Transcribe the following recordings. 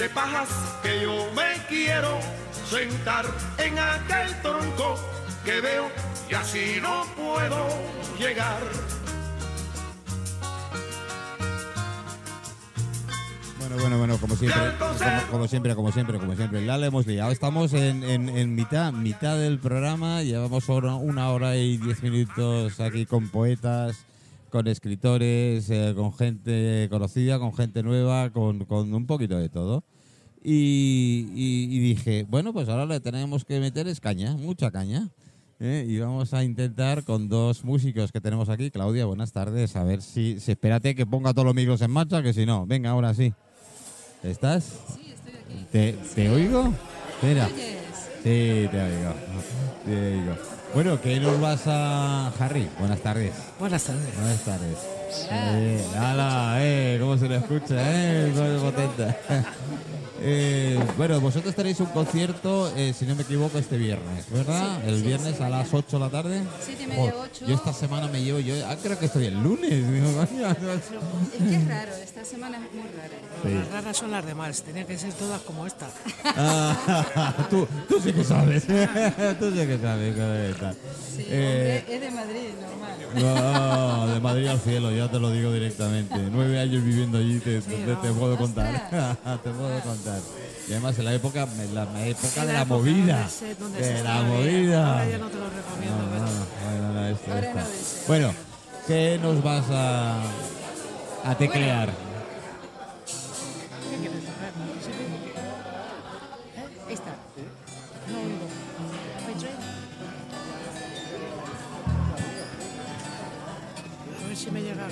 de pajas que yo me quiero sentar en aquel tronco que veo y así no puedo llegar. Bueno, bueno, bueno, como siempre, como, como siempre, como siempre, como siempre. La hemos liado. Estamos en, en- en mitad, mitad del programa. Llevamos una hora y diez minutos aquí con poetas, con escritores, eh, con gente conocida, con gente nueva, con, con un poquito de todo. Y, y- y dije, bueno, pues ahora le tenemos que meter es caña, mucha caña. ¿eh? Y vamos a intentar con dos músicos que tenemos aquí. Claudia, buenas tardes. A ver si, si espérate que ponga todos los micros en marcha, que si no, venga, ahora sí. ¿Estás? Sí, estoy aquí. ¿Te, te oigo? Espera. Sí, te oigo. Te oigo. Bueno, ¿qué nos vas a... Harry, buenas tardes. Buenas tardes. Buenas tardes. Eh, hala, eh, cómo se le escucha, eh, cómo potente. Eh, bueno, vosotros tenéis un concierto, eh, si no me equivoco, este viernes, ¿verdad? Sí, el sí, viernes sí. a las 8 de la tarde. Siete y media, Joder, ocho. Yo esta semana me llevo, yo ah, creo que estoy el lunes. Es que es raro, esta semana es muy rara. Sí. Las raras son las demás, tenían que ser todas como esta. Ah, tú, tú sí que sabes. tú sí que sabes. Sí, Eh, hombre, es de Madrid, normal. no, de Madrid al cielo, ya te lo digo directamente. Nueve años viviendo allí, te, te- te puedo contar. te puedo contar. Y además en la época, en la época En de la época movida. De la movida. Ahora ya no te lo recomiendo, No, no, pero- no, no, no, esto, Ahora esto. no deseo. Bueno, ¿qué nos vas a, a teclear? Si me llega.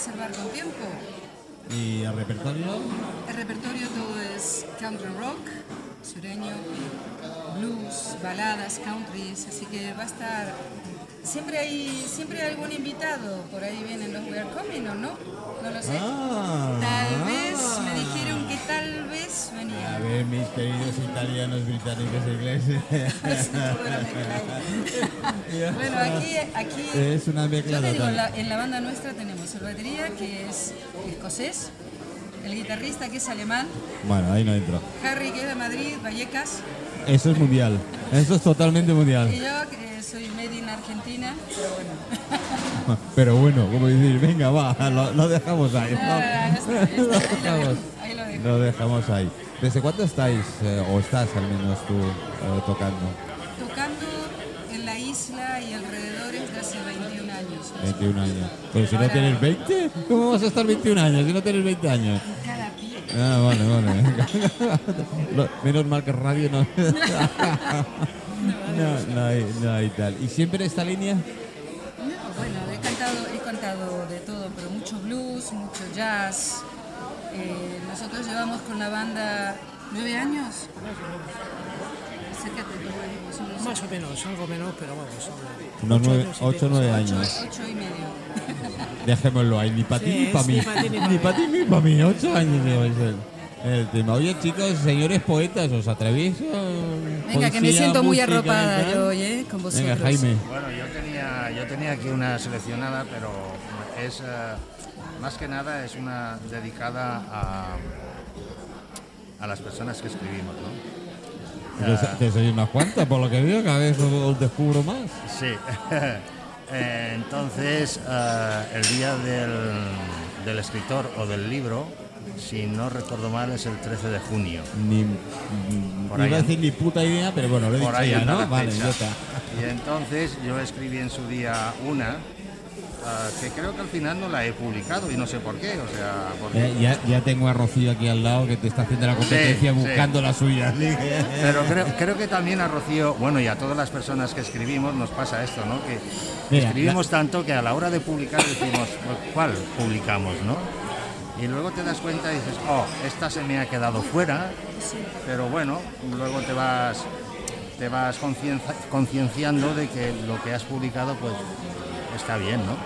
Reservar con tiempo. Y el repertorio. El repertorio todo es country rock, sureño, blues, baladas, countries, así que va a estar... Siempre hay, siempre hay algún invitado, por ahí vienen los We Are Coming, ¿o no? No lo sé. Ah, Tal vez, me dijeron tal vez A venían. ver, mis queridos italianos, británicos e ingleses. Bueno, aquí, aquí Es una mezcla digo, en la, en la banda nuestra tenemos el batería, que es escocés, el guitarrista, que es alemán, Bueno, ahí no entro. Harry, que es de Madrid, Vallecas, Eso es mundial. Eso es totalmente y mundial. yo, que soy made in Argentina, pero bueno. Pero bueno, como decir, venga, va, lo, lo dejamos ahí. Ah, está, ya está, Lo dejamos. ahí. ¿Desde cuándo estáis, eh, o estás al menos tú, eh, tocando? Tocando en la isla y alrededores de hace 21 años. 21 años. Pero si no tienes 20, ¿cómo vas a estar 21 años si no tienes 20 años? Cada pie. Ah, vale, vale. Menos mal que radio no. No, no hay, no hay tal. ¿Y siempre esta línea? No, bueno, he cantado, he cantado de todo, pero mucho blues, mucho jazz. Eh, nosotros llevamos con la banda nueve años. Acércate, Más o menos, algo menos, pero vamos. Unos ocho nueve- años y ocho, pico. nueve ocho, años. ocho y medio. Dejémoslo ahí, ni para ti Sí, ni para mí. ni pa' ti, ni pa' Ni mí. para ti ni para mí. Ocho años el, el tema. Oye, chicos, señores poetas, ¿os atrevéis? a Venga, que me siento muy arropada yo hoy, ¿eh? Con vosotros. Venga, Jaime. Bueno, yo tenía, yo tenía aquí una seleccionada, pero es eh, más que nada es una dedicada a, a las personas que escribimos, ¿no? Que, so- que sois unas cuantas, por lo que veo, cada vez os, descubro más. Sí. Eh, Entonces, eh, el día del, del escritor o del libro, si no recuerdo mal, es el 13 de junio. Ni, Por iba a decir ni puta idea, pero bueno, lo he Por dicho ahí ya, ¿no? Vale, ya está. Y entonces yo escribí en su día una, ah, que creo que al final no la he publicado y no sé por qué, o sea, porque... Eh, ya, ya tengo a Rocío aquí al lado que te está haciendo la competencia Sí, sí. buscando la suya. Pero creo, creo que también a Rocío, bueno, y a todas las personas que escribimos nos pasa esto, ¿no? Que Mira, escribimos tanto que a la hora de publicar decimos, "Pues, ¿cuál publicamos, no? Y luego te das cuenta y dices, oh, esta se me ha quedado fuera, pero bueno, luego te vas te vas concienciando de que lo que has publicado pues está bien, ¿no?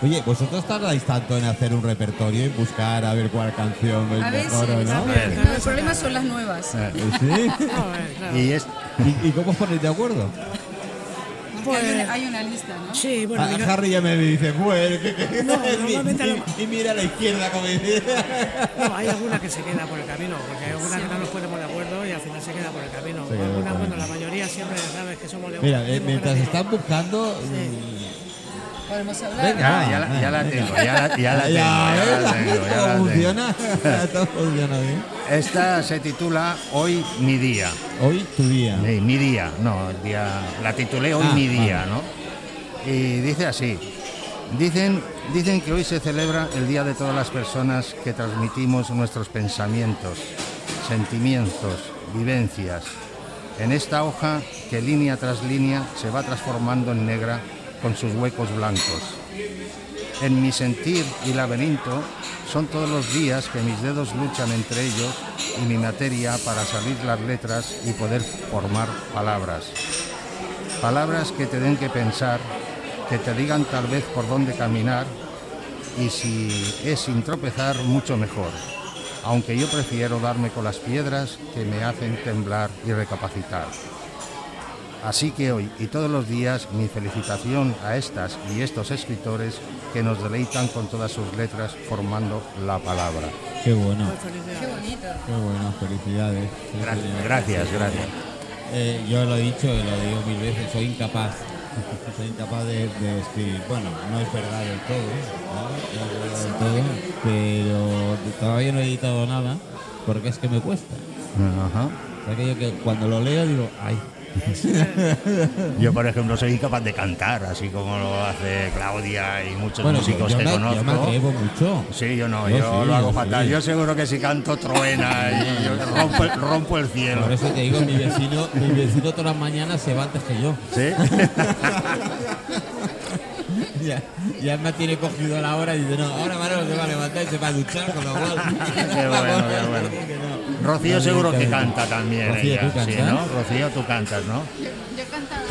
Oye, vosotros tardáis tanto en hacer un repertorio y buscar a ver cuál canción es A veces, mejor o no. no, ver. el problema son las nuevas. ¿Sí? No, eh, claro. Y es, ¿Y, y cómo os ponéis de acuerdo? Porque hay, Pues- una, hay una lista, ¿no? Sí, bueno, A- a mira, Harry ya me dice, pues, No, normalmente y, lo- y- mira a la izquierda como dice. no, hay alguna que se queda por el camino, porque hay alguna que no nos ponemos de acuerdo y al final se queda por el camino. Alguna, bueno, la mayoría siempre sabes que somos de Mira, eh, mientras están buscando... Podemos hablar. Venga. Ah, ya, la, ya la tengo, ya la, ya la tengo, Ya, ya la ¿ves? tengo, ya Todo la tengo. funciona. Todo funciona bien. Esta se titula Hoy mi día. Hoy tu día. Eh, mi día, no, el día, la titulé Hoy Ah, mi día, vale. ¿no? Y dice así, dicen, dicen que hoy se celebra el Día de todas las personas que transmitimos nuestros pensamientos, sentimientos, vivencias. En esta hoja que línea tras línea se va transformando en negra con sus huecos blancos. En mi sentir y laberinto son todos los días que mis dedos luchan entre ellos y mi materia para salir las letras y poder formar palabras. Palabras que te den que pensar, que te digan tal vez por dónde caminar y si es sin tropezar, mucho mejor. Aunque yo prefiero darme con las piedras que me hacen temblar y recapacitar. Así que hoy y todos los días mi felicitación a estas y estos escritores que nos deleitan con todas sus letras formando la palabra. Qué bueno. Qué bonito. Qué bueno, felicidades. Gracias, gracias, gracias. Eh, yo lo he dicho y lo digo mil veces, soy incapaz soy incapaz de, de escribir. Bueno, no es verdad del todo, ¿no? No es verdad del todo, pero todavía no he editado nada porque es que me cuesta. Ajá. O sea, que yo que cuando lo leo digo, ay, Yo, por ejemplo, soy incapaz de cantar, así como lo hace Claudia y muchos bueno, músicos yo, que me, conozco. yo me atrevo mucho. Sí, yo no, Yo yo sí, lo hago yo fatal. sí. Yo seguro que si canto truena y yo rompo, el- rompo el cielo. Por eso te digo, mi vecino, mi vecino todas las mañanas se va antes que yo. ¿Sí? Ya, ya me tiene cogido la hora y dice, no, ahora Manolo se va a levantar y se va a duchar, con lo cual... Qué bueno, qué bueno. Rocío seguro que canta también. Rocío, ella, ¿tú sí, cantas? ¿no? Rocío, tú cantas, ¿no? Yo, yo he cantado.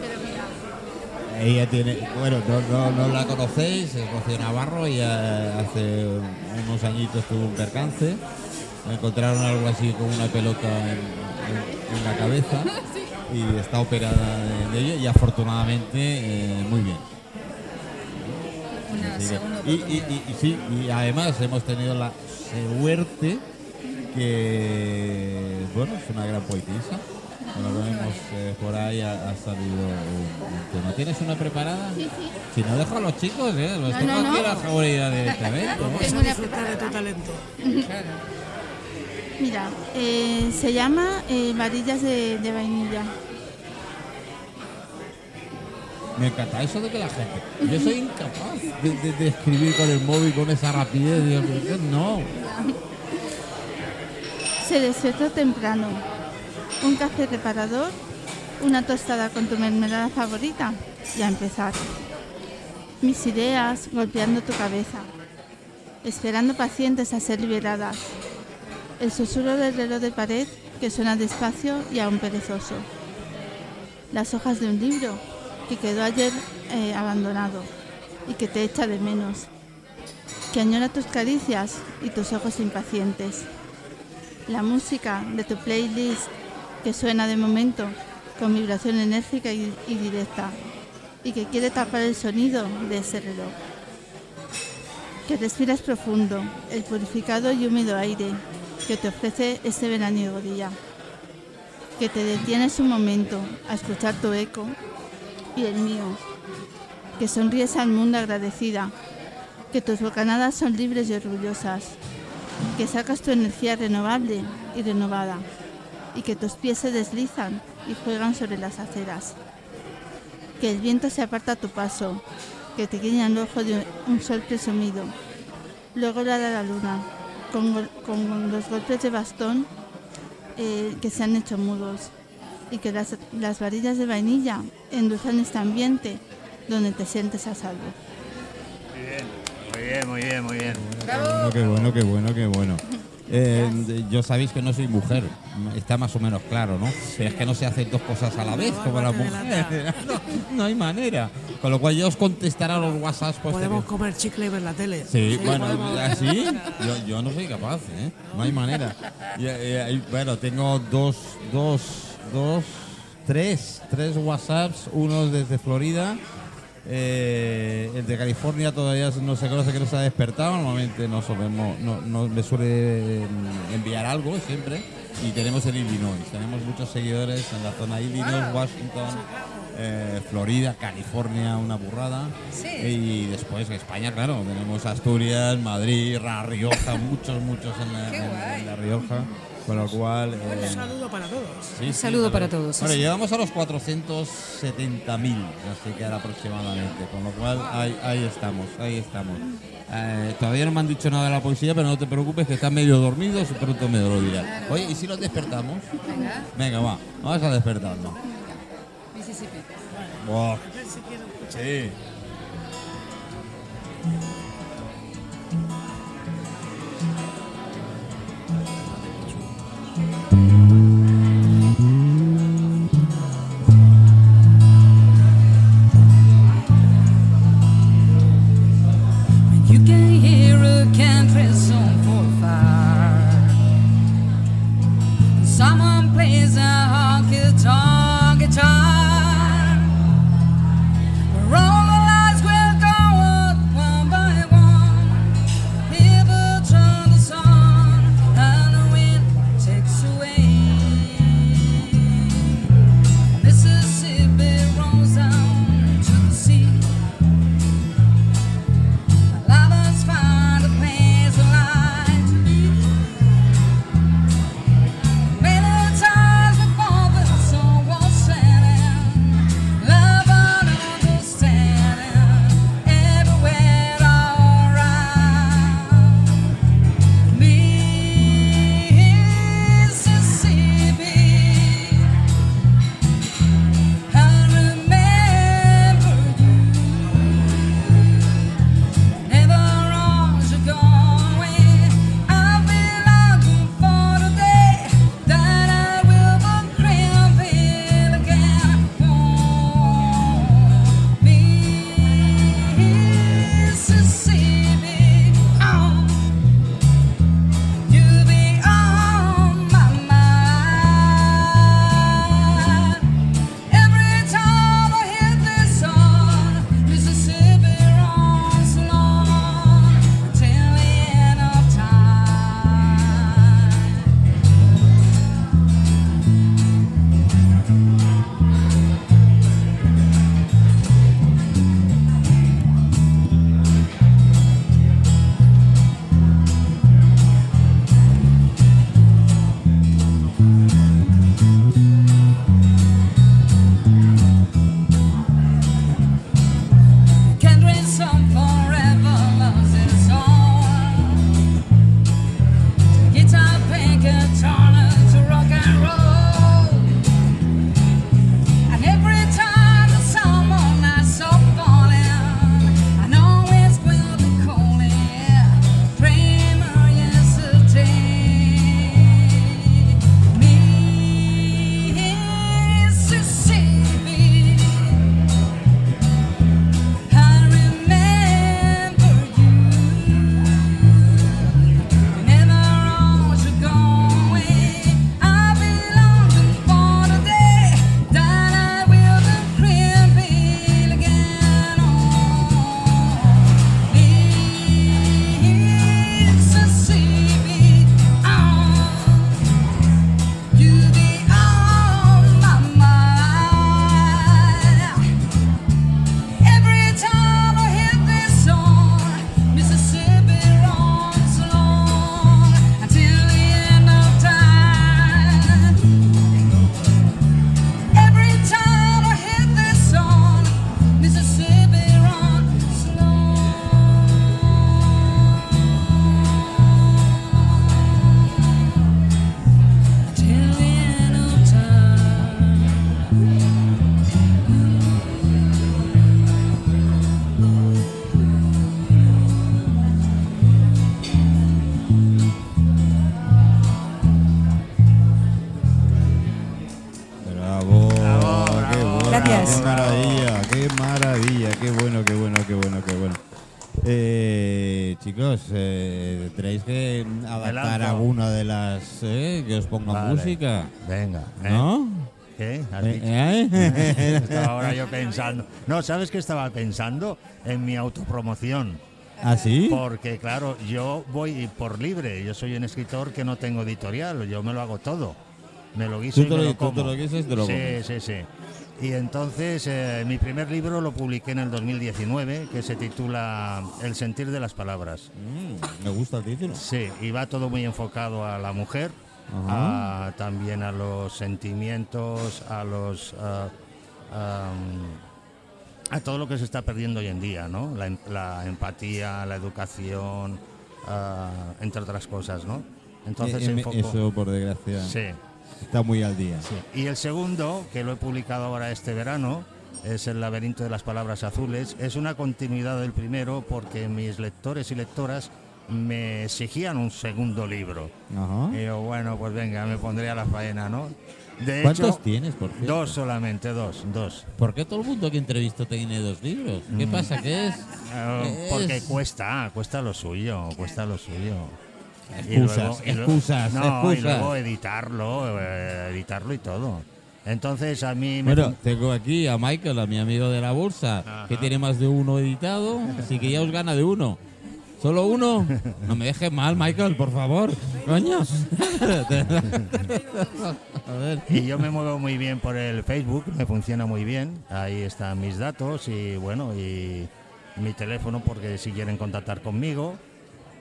Pero mira, Ella tiene, bueno, no, no, no la conocéis, es Rocío Navarro, ella hace unos añitos tuvo un percance, encontraron algo así como una pelota en, en- en la cabeza y está operada de, de ello y afortunadamente eh, muy bien. Una Así que- segunda y, y- oportunidad. y- y sí, y además hemos tenido la suerte que, bueno, es una gran poetisa. Lo vemos eh, por ahí ha, ha salido un, un tema. ¿Tienes una preparada? sí, sí. Si no, dejo a los chicos, ¿eh? Los No, tengo no, aquí no. a la seguridad directamente. ¿eh? Vamos Tengo a una disfrutar de tu talento. Mira, eh, se llama eh, Varillas de, de vainilla. Me encanta eso de que la gente. Yo soy incapaz de, escribir con el móvil con esa rapidez. No. Se despertó temprano. Un café reparador, una tostada con tu mermelada favorita y a empezar. Mis ideas golpeando tu cabeza, esperando pacientes a ser liberadas. El susurro del reloj de pared que suena despacio y aún perezoso. Las hojas de un libro que quedó ayer eh, abandonado y que te echa de menos. Que añora tus caricias y tus ojos impacientes la música de tu playlist que suena de momento con vibración enérgica y, directa y que quiere tapar el sonido de ese reloj. Que respiras profundo el purificado y húmedo aire que te ofrece este veraniego día. Que te detienes un momento a escuchar tu eco y el mío. Que sonríes al mundo agradecida. Que tus bocanadas son libres y orgullosas que sacas tu energía renovable y renovada y que tus pies se deslizan y juegan sobre las aceras. Que el viento se aparta a tu paso, que te guiña el ojo de un sol presumido. Luego la de la luna, con, con los golpes de bastón eh, que se han hecho mudos y que las, las varillas de vainilla endulzan este ambiente donde te sientes a salvo. Muy bien, muy bien, muy bien. Bueno, qué bueno, qué bueno, qué bueno. Eh, yo sabéis que no soy mujer, está más o menos claro, ¿no? Pero es que no se hacen dos cosas a la vez como las mujeres. No, no hay manera. Con lo cual yo os contestaré a los WhatsApps. Pues, Podemos comer chicle y ver la tele. Sí, bueno, podemos- así yo, yo no soy capaz, ¿eh? No hay manera. Y, y, bueno, tengo dos, dos, dos, tres, tres WhatsApps, uno desde Florida. eh, el de California todavía no se conoce que no se ha despertado. Normalmente no solemos, no, no me suele mm, enviar algo siempre. Y tenemos el Illinois. Tenemos muchos seguidores en la zona Illinois, Washington, eh, Florida, California, una burrada. Sí. Y después España, claro, tenemos Asturias, Madrid, La Rioja, muchos, muchos en la, en- en La Rioja. Con lo cual. eh, Un saludo para todos. sí, Un sí, saludo para todos, Bueno, sí. llegamos a los 470.000, así que aproximadamente. Con lo cual, ahí, ahí estamos, ahí estamos. Eh, todavía no me han dicho nada de la poesía, pero no te preocupes que están medio dormidos y pronto me lo dirán. Oye, ¿y si los despertamos? Venga, Venga, va, vamos a despertarnos. Mississippi. Buah, Sí. Vale. música, Venga. ¿eh? ¿no? ¿Qué? ¿Has Eh, dicho? ¿eh? Estaba ahora yo pensando. No, ¿sabes qué estaba pensando? En mi autopromoción. ¿Ah, sí? Porque, claro, yo voy por libre. Yo soy un escritor que no tengo editorial. Yo me lo hago todo. Me lo guiso Tú y me lo- tú como. te lo guisas y te lo sí, comes. sí, sí. Y entonces, eh, mi primer libro lo publiqué en el 2019, que se titula El sentir de las palabras. Mm, me gusta el título. Sí, y va todo muy enfocado a la mujer. A- también a los sentimientos, a los ah, am, a todo lo que se está perdiendo hoy en día, ¿no? La, em- la empatía, la educación, ah, entre otras cosas, ¿no? Entonces Eh, eh, enfocó. Eso, por desgracia, Sí, está muy al día. sí. Y el segundo, que lo he publicado ahora este verano, es El laberinto de las palabras azules. Es una continuidad del primero porque mis lectores y lectoras me exigían un segundo libro. Ajá. Y yo, bueno, pues venga, me pondré a la faena, ¿no? De ¿Cuántos hecho, tienes, por cierto? dos solamente, dos, dos. ¿Por qué todo el mundo que entrevisto tiene dos libros? ¿Qué Mm. pasa? ¿Qué es? Eh, Porque Es- cuesta, cuesta lo suyo, cuesta lo suyo. Y Excusas, luego- y luego- excusas, no, y excusas. luego editarlo, eh, editarlo y todo. Entonces a mí me... Bueno, tengo aquí a Michael, a mi amigo de la bolsa, que tiene más de uno editado, así que ya os gana de uno. ¿Solo uno? No me dejes mal, Michael, por favor. Coño. a ver. Y yo me muevo muy bien por el Facebook, me funciona muy bien. Ahí están mis datos y bueno, y mi teléfono porque si quieren contactar conmigo.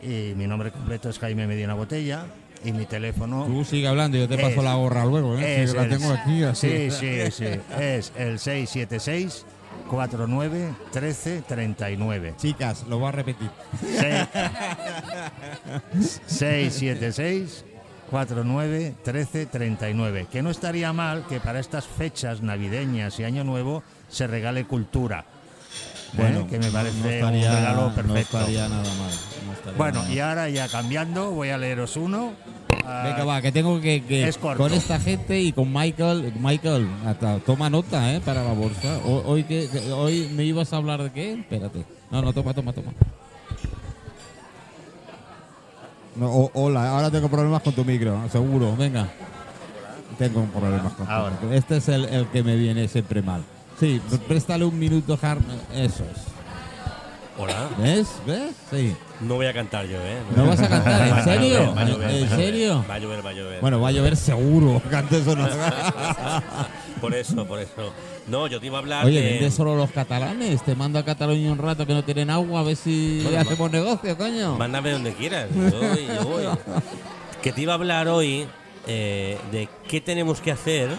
Y mi nombre completo es Jaime Medina Botella y mi teléfono Tú sigue hablando, yo te paso Es- la gorra luego, ¿eh? Sí, es que la tengo aquí así. Sí, sí, sí. Es el 676 49 13 39. Chicas, lo voy a repetir. Seis- 676 49 13 39. Que no estaría mal que para estas fechas navideñas y Año Nuevo se regale cultura. ¿eh? que me parece no estaría, un regalo no perfecto. estaría nada mal. no estaría bueno, nada y ahora ya cambiando, voy a leeros uno. Ah, Venga, va, que tengo que, que es corto. con esta gente y con Michael, Michael, hasta, toma nota, ¿eh? Para la bolsa. Ho- Hoy, que, hoy me ibas a hablar de qué? Espérate. No, no, toma, toma, toma. No, o- hola, ahora tengo problemas con tu micro, seguro, venga. Tengo problemas con tu Ahora. micro. Este es el, el que me viene siempre mal. Sí, préstale un minuto, Harm. Eso es. Hola. ¿Ves? ¿Ves? Sí. No voy a cantar yo, ¿eh? ¿No vas a cantar? ¿En serio? va a llover, ¿En serio? Va a llover, va a llover. Bueno, va a llover seguro. Cante eso no. Por eso, por eso. No, yo te iba a hablar Oye, de... vende solo los catalanes. Te mando a Cataluña un rato que no tienen agua a ver si Bueno, hacemos negocio, coño. Mándame donde quieras. Yo voy, yo voy. Que te iba a hablar hoy eh, de qué tenemos que hacer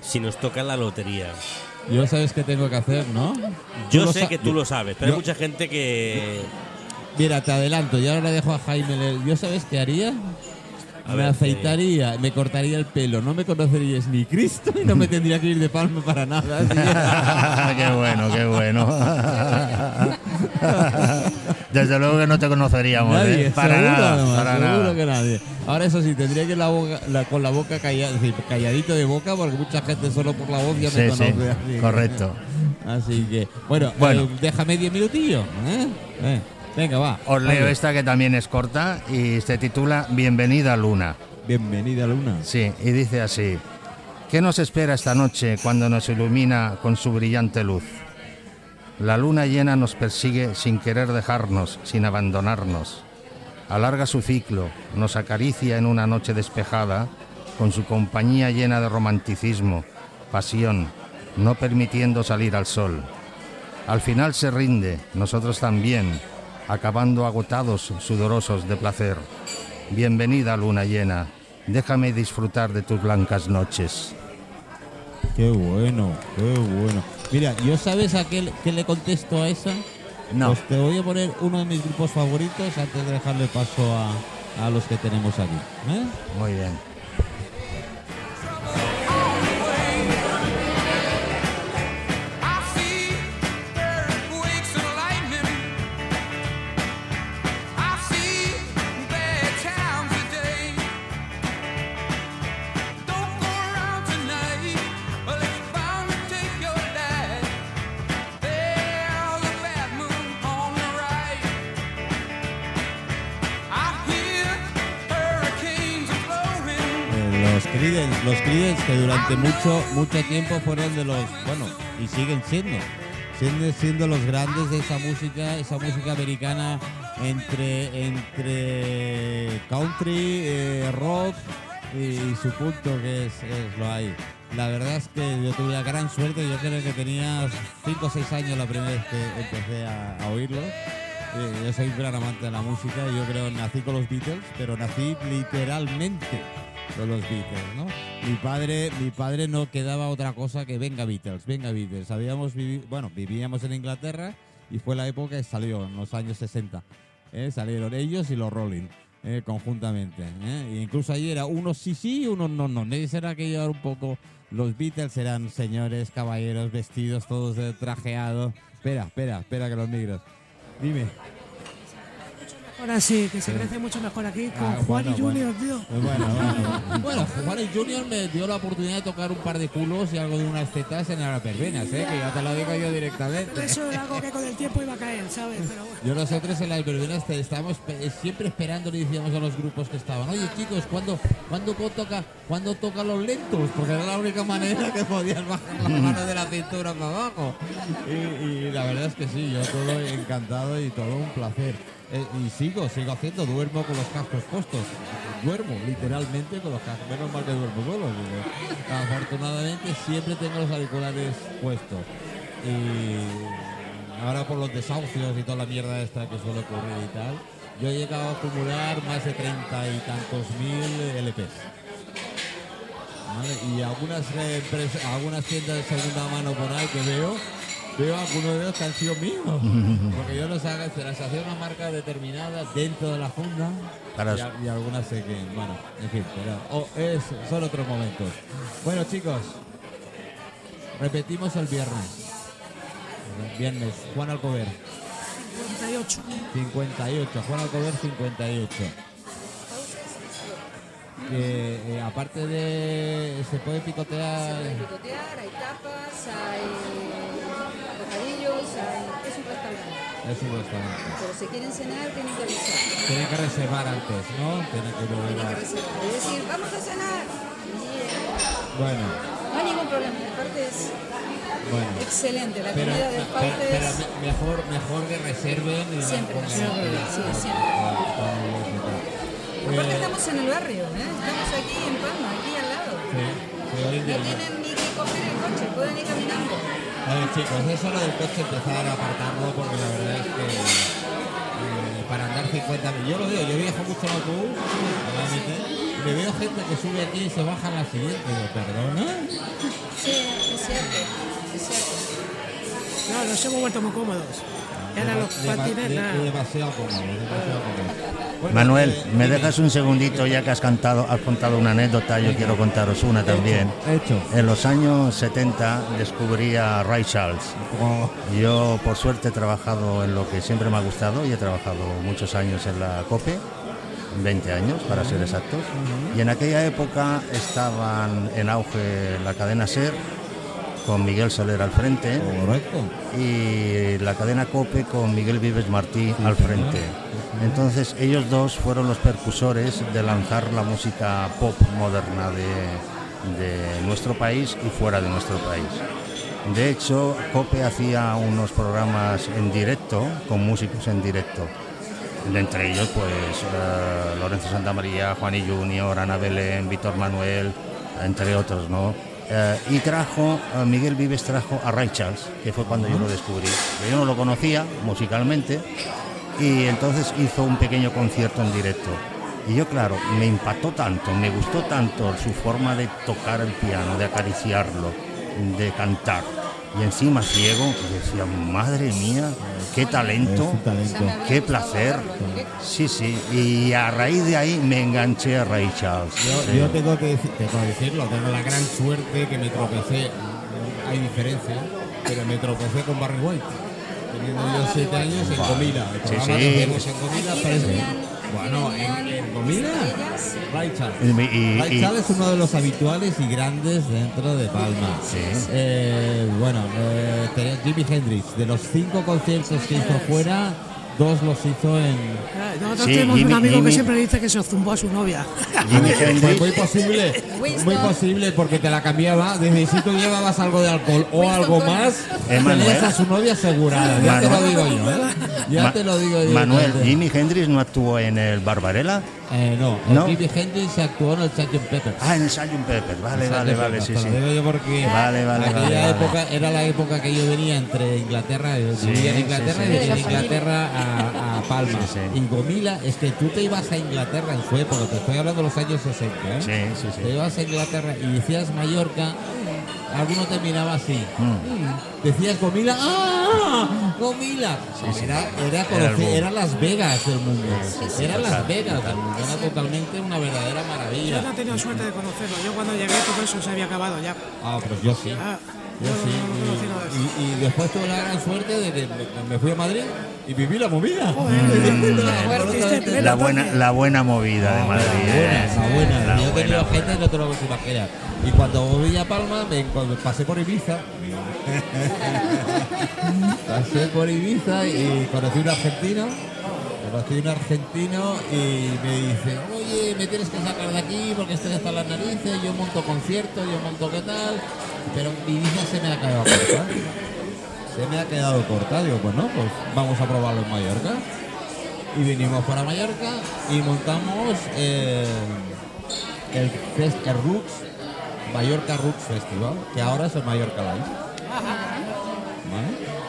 si nos toca la lotería. Yo sabes qué tengo que hacer, ¿no? Yo sé que tú lo sabes, pero yo- hay mucha gente que... Mira, te adelanto. Y ahora le dejo a Jaime. le- ¿Yo sabes qué haría? A me ver, afeitaría, me cortaría el pelo, no me conocerías ni Cristo y no me tendría que ir de palma para nada. qué bueno, qué bueno. Desde luego que no te conoceríamos, Nadie, ¿eh? Para seguro, nada, además, para seguro nada. que nadie. Ahora eso sí, tendría que ir la boca, la- con la boca calla- sí, calladito de boca porque mucha gente solo por la voz ya me Sí, sí, conoce. así que- correcto. Así que, bueno, Bueno. eh, déjame diez minutillos. ¿eh? Venga, va. Os leo Vale. esta que también es corta y se titula Bienvenida Luna. Bienvenida, Luna. Sí, y dice así. ¿Qué nos espera esta noche cuando nos ilumina con su brillante luz? La luna llena nos persigue sin querer dejarnos, sin abandonarnos. Alarga su ciclo, nos acaricia en una noche despejada, con su compañía llena de romanticismo, pasión, no permitiendo salir al sol. Al final se rinde, nosotros también, acabando agotados, sudorosos de placer. Bienvenida luna llena, déjame disfrutar de tus blancas noches. Qué bueno, qué bueno. Mira, ¿yo sabes a qué, le- qué le contesto a esa? No. Pues te voy a poner uno de mis grupos favoritos antes de dejarle paso a, a los que tenemos aquí. ¿eh? Muy bien. Que durante mucho, mucho tiempo fueron de los, bueno, y siguen siendo, siendo, siendo los grandes de esa música, esa música americana entre, entre country, eh, rock y, su punto que es, lo hay. La verdad es que yo tuve la gran suerte, yo creo que tenía 5 o 6 años la primera vez que empecé a, oírlos. Eh, yo soy un gran amante de la música yo creo nací con los Beatles, pero nací literalmente con los Beatles, ¿no? Mi padre, mi padre no quedaba otra cosa que venga Beatles, venga Beatles. Habíamos vivi- bueno, vivíamos en Inglaterra y fue la época que salió, en los años 60. ¿eh? Salieron ellos y los Rolling. eh, conjuntamente. ¿eh? Incluso ahí era unos sí sí y unos no no. Será que llevar un poco. Los Beatles eran señores, caballeros, vestidos todos trajeados. Espera, espera, espera que los migros. Dime. Ahora sí, que se crece mucho mejor aquí con Ah, Juan y bueno, Junior, tío. Pues Bueno, bueno. bueno, Juárez Junior me dio la oportunidad de tocar un par de culos y algo de unas tetas en las verbenas, ¿eh? que ya te lo digo yo directamente. Eso era algo que con el tiempo iba a caer, ¿sabes? Pero bueno. Yo nosotros en las verbenas te- estábamos pe- siempre esperando y decíamos a los grupos que estaban, oye chicos, ¿cuándo, ¿cuándo, toca, ¿cuándo toca los lentos? Porque era la única manera que podías bajar las manos de la cintura para abajo. Y, y la verdad es que sí, yo todo encantado y todo un placer. Eh, y sigo, sigo haciendo, duermo con los cascos puestos. Duermo literalmente con los cascos, menos mal que duermo solo. Afortunadamente siempre tengo los auriculares puestos. Y ahora por los desahucios y toda la mierda esta que suele ocurrir y tal, yo he llegado a acumular más de treinta y tantos mil LPs. Y algunas eh, empresas- algunas tiendas de segunda mano por ahí que veo, veo algunos de ellos que han sido míos. Porque yo los hago, se las hacía una marca determinada dentro de la funda Para- y, a- y algunas sé que, bueno, en fin, pero oh, es, son otros momentos. Bueno chicos, repetimos el viernes. Viernes, Juan Alcover. 58. 58, Juan Alcover 58. Que eh, aparte de. se puede picotear. Se puede picotear, hay tapas, hay... es un restaurante. Es un restaurante. Pero si quieren cenar, tienen que avisar. Tienen que reservar antes, ¿no? Tienen que volver a-. Es decir, vamos a cenar. Y, Bueno, no hay ningún problema. Aparte es bueno. excelente. La Pero, comida del pero, Paute pero es... me- mejor, mejor que reserven y Siempre, siempre, sí, siempre. Aparte Eh, estamos en el barrio, ¿eh? estamos aquí en Palma, aquí al lado. sí, sí, No tienen ni que el coche, pueden ir caminando. A ver, chicos, eso lo del coche empezar a apartarlo porque la verdad es que eh, para andar 50 mil. Yo lo veo, yo viajo mucho en autobús, realmente, y me veo gente que sube aquí y se baja en la siguiente. Digo, ¿perdona? Sí, es cierto, es cierto. No, nos hemos vuelto muy cómodos. Y ahora los Dema- patines, de- nada. demasiado cómodo, demasiado cómodo. Bueno, Manuel, eh, ¿me dejas un segundito ya que has cantado, has contado una anécdota? Yo quiero contaros una también. Hecho. En los años 70 descubrí a Ray Charles. Oh, Yo, por suerte, he trabajado en lo que siempre me ha gustado y he trabajado muchos años en la COPE, 20 años para ser exactos. Y en aquella época estaban en auge la cadena SER, con Miguel Soler al frente, correcto. y la cadena COPE con Miguel Vives Martí al frente. Entonces ellos dos fueron los percusores de lanzar la música pop moderna de, de nuestro país y fuera de nuestro país. De hecho, COPE hacía unos programas en directo, con músicos en directo. De entre ellos, pues, eh, Lorenzo Santamaría, Juan y Junior, Ana Belén, Víctor Manuel, entre otros, ¿no? Eh, y trajo, eh, Miguel Vives trajo a Ray que fue cuando yo lo descubrí. Yo no lo conocía musicalmente, y entonces hizo un pequeño concierto en directo. Y yo, claro, me impactó tanto, me gustó tanto su forma de tocar el piano, de acariciarlo, de cantar. Y encima ciego, y decía, madre mía, qué talento, qué placer. Sí, sí, y a raíz de ahí me enganché a Ray Charles. Yo, Sí. yo tengo, que decir, tengo que decirlo, tengo la gran suerte que me tropecé, hay diferencia, pero me tropecé con Barry White. Teniendo yo siete años en Comila. El Sí, programa sí. que hacemos en Comila, Aquí Bueno, en, en Comila, estrellas. Ray Charles. Y- y- Ray y- Charles es uno de los habituales y grandes dentro de Palma. Sí. Eh, bueno, eh, Jimi Hendrix, de los cinco conciertos que hizo fuera, dos los hizo en. Ah, Nosotros Sí, tenemos Jimmy- un amigo Jimmy- que siempre dice que se zumbó a su novia. Jimi Pues Hendrix. muy posible, muy posible porque te la cambiaba. Dice, si tú llevabas algo de alcohol o algo más, tenías a su novia asegurada. Ya te lo Manuel. digo yo, ¿eh? Ya Ma- te lo digo yo. Manuel, Jimi Hendrix no actuó en el Barbarella. Eh, no, ¿No? el Jimi Hendrix actuó en el Sgt. Pepper. Ah, en el Sgt. Pepper. Vale, vale, vale, sí, Te sí. lo digo yo porque Vale, vale, aquella vale, vale. época era la época que yo venía entre Inglaterra, yo Sí, vivía en Inglaterra sí. y de Inglaterra a, a Palma. Sí, sí. En Gomila, es que tú te ibas a Inglaterra en su época, te estoy hablando de los años 60, ¿eh? Sí, sí, Te sí. ibas a Inglaterra y decías Mallorca, alguno te miraba así. Mm. Decías Gomila, ¡ah! ¡Gomila! era, era, Era era Las Vegas del mundo. era Las Vegas total. del mundo. Era totalmente una verdadera Yo maravilla. no he tenido suerte de conocerlo. Yo cuando llegué todo eso se había acabado ya. Ah, pues yo sí. Ah, Yo no, sí. Y, y- y después tuve la gran suerte de que me, me fui a Madrid y viví la movida. La buena, la buena movida de Madrid. La buena, ¿eh? la buena. Yo buena, gente que no te lo puedes imaginar. Y cuando volví a Palma, me, cuando pasé por Ibiza, pasé por Ibiza y conocí un argentino. Conocí un argentino y me dice, oye, me tienes que sacar de aquí porque estoy hasta las narices, yo monto conciertos, yo monto qué tal, pero Ibiza se me ha quedado corta. Se me ha quedado corta, digo, pues no, pues vamos a probarlo en Mallorca. Y vinimos para Mallorca y montamos eh, el, fest, el Roots, Mallorca Roots Festival, que ahora es el Mallorca Live.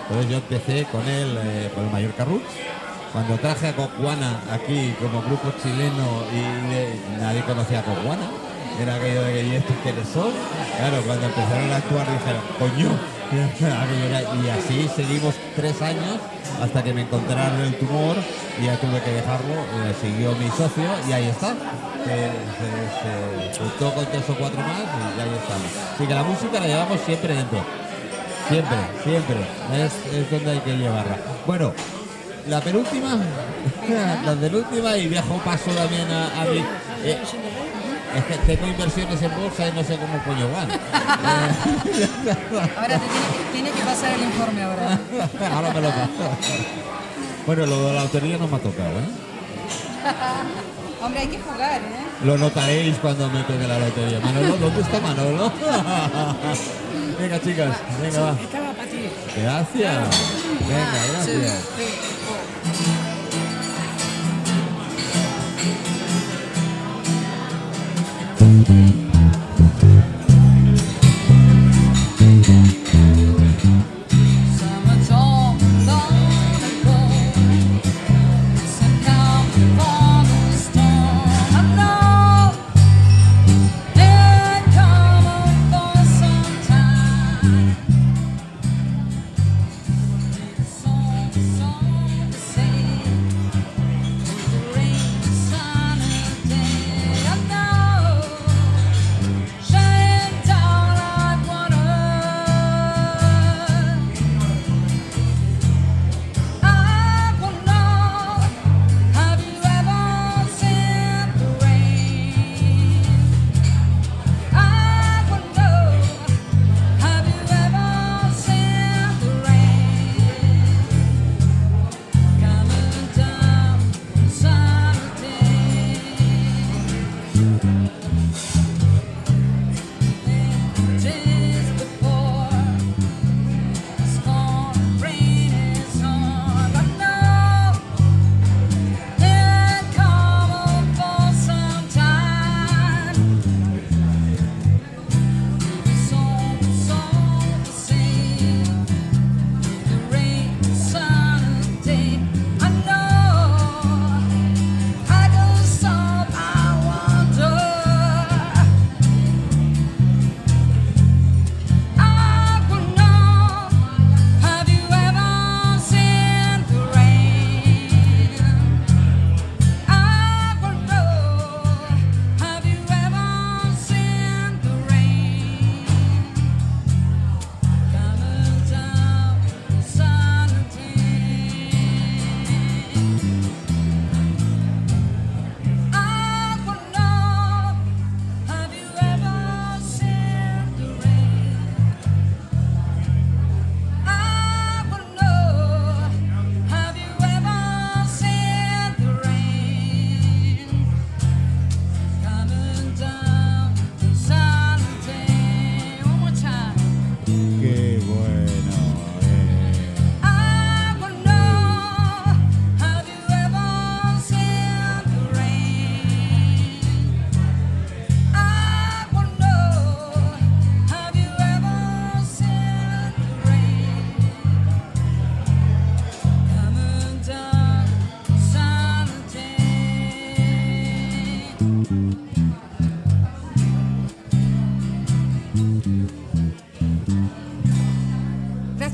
Entonces yo empecé con él, eh, con el Mallorca Roots. Cuando traje a Cocuana aquí como grupo chileno y nadie conocía a Cocuana, era aquello de que ¿y estos quiénes son? Claro, cuando empezaron a actuar dijeron, coño, y así seguimos tres años hasta que me encontraron el tumor y ya tuve que dejarlo, eh, siguió mi socio y ahí está. Se, juntó con tres o cuatro más y ahí estamos. Así que la música la llevamos siempre dentro. Siempre, siempre. Es, es donde hay que llevarla. Bueno, la penúltima, la penúltima y viajo paso también a, a eh, es que tengo inversiones en bolsa y no sé cómo coño van. Ahora te tiene que, tiene que pasar el informe ahora. Ahora me lo paso. Bueno, lo de la lotería no me ha tocado, ¿eh? Hombre, hay que jugar, ¿eh? Lo notaréis cuando me toque la lotería. Manolo, ¿dónde está Manolo? venga, chicas, venga, va. Gracias. Venga, gracias.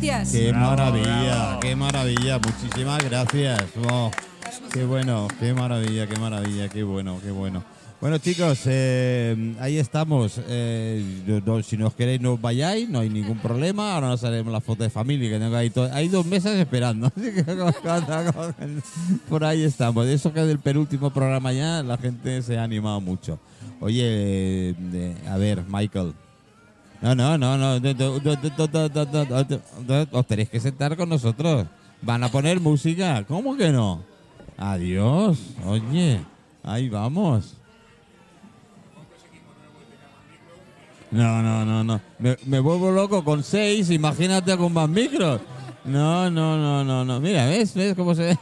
Días. Qué Bravo, maravilla, bravo. qué maravilla. Muchísimas gracias. Oh, qué bueno, qué maravilla, qué maravilla, qué bueno, qué bueno. Bueno, chicos, eh, ahí estamos. Eh, no- si nos queréis, no os vayáis, no hay ningún problema. Ahora nos haremos la foto de familia, que tengo ahí Hay dos meses esperando. Por ahí estamos. Eso que del penúltimo programa ya, la gente se ha animado mucho. Oye, eh, a ver, Michael. No, no, no, no. Os tenéis que sentar con nosotros. Van a poner música. ¿Cómo que no? Adiós. Oye, ahí vamos. No, no, no, no. Me, me vuelvo loco con seis. Imagínate con más micros. No, no, no, no, no. Mira, ¿ves? ¿Ves cómo se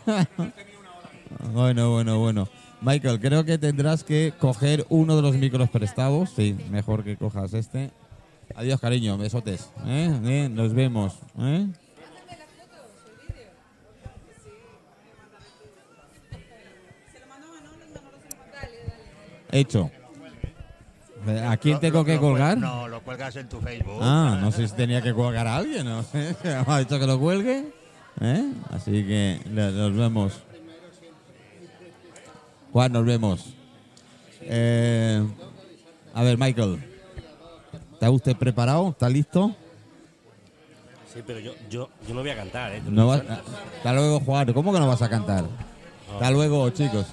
bueno, bueno, bueno. Michael, creo que tendrás que coger uno de los micros prestados. Sí, mejor que cojas este. Adiós, cariño, besotes. ¿eh? ¿Eh? Nos vemos. ¿eh? Hecho. ¿A quién tengo lo- que colgar? No, lo cuelgas en tu Facebook. Ah, no sé si tenía que colgar a alguien, ¿no? ¿Me ha dicho que lo cuelgue? ¿Eh? Así que nos vemos. Juan, nos vemos. Eh, a ver, Michael. ¿Está usted preparado? ¿Está listo? Sí, pero yo, yo, yo no voy a cantar, ¿eh? No vas- hasta luego, Juan. ¿Cómo que no vas a cantar? Hasta luego, chicos.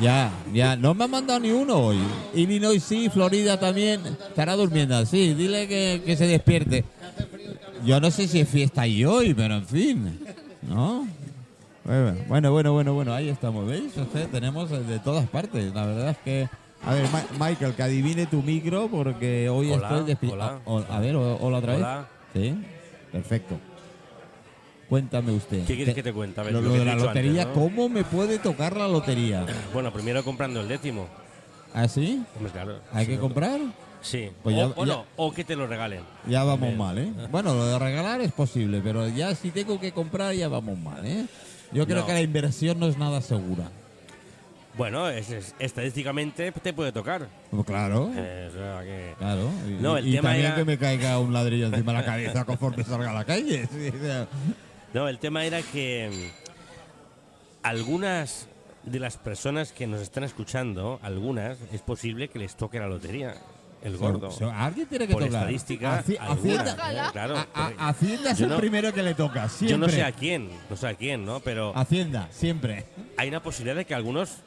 Ya, ya. No me han mandado ni uno hoy. Illinois sí, Florida también. Estará durmiendo. Sí, dile que, que se despierte. Yo no sé si es fiesta y hoy, pero en fin. ¿No? Bueno, bueno, bueno, bueno. Ahí estamos. ¿Veis? Tenemos de todas partes. La verdad es que... A ver, Ma- Michael, que adivine tu micro porque hoy Hola, estoy despi- hola. o- A ver, hola otra vez. Hola. Sí, perfecto. Cuéntame usted. ¿Qué quieres que te cuente? A ver, lo, lo lo que de la lotería, antes, ¿no? ¿cómo me puede tocar la lotería? Bueno, primero comprando el décimo. ¿Ah, sí? Hombre, claro. ¿Hay Sí, que comprar? Sí. Pues o, ya- o ya- no, o que te lo regalen. Ya vamos mal, ¿eh? Bueno, lo de regalar es posible, pero ya si tengo que comprar ya vamos mal, ¿eh? Yo creo No. que la inversión no es nada segura. Bueno, es, es- estadísticamente te puede tocar. Pues claro, Eh, o sea que- claro. Y, No, el y tema también era- que me caiga un ladrillo encima de la cabeza conforme salga a la calle. sí, o sea, No, el tema era que mm, algunas de las personas que nos están escuchando, algunas, es posible que les toque la lotería, el gordo. so- alguien tiene que Por tocar. estadística, Haci- Hacienda, ¿eh? claro. a- a- porque Hacienda es yo el no- primero que le toca, siempre. Yo no sé a quién, no sé a quién, ¿no? Pero Hacienda, siempre. hay una posibilidad de que algunos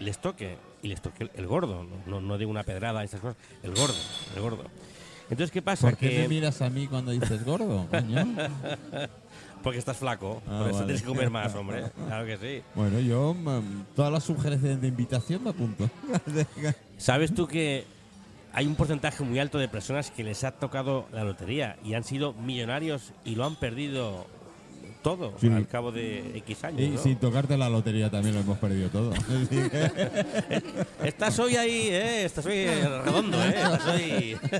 les toque y les toque el, gordo, no, no, digo una pedrada, esas cosas, el gordo, el gordo. Entonces, ¿qué pasa? ¿Por qué que me miras a mí cuando dices gordo, coño? porque estás flaco, Ah, por eso vale. tienes que comer más, hombre. Claro que sí. Bueno, yo mm, todas las sugerencias de invitación me apunto. ¿Sabes tú que hay un porcentaje muy alto de personas que les ha tocado la lotería y han sido millonarios y lo han perdido todo Sí. al cabo de X años? y ¿no? sin tocarte la lotería también lo hemos perdido todo. Estás hoy ahí, ¿eh? Estás hoy redondo, ¿eh? Estás hoy...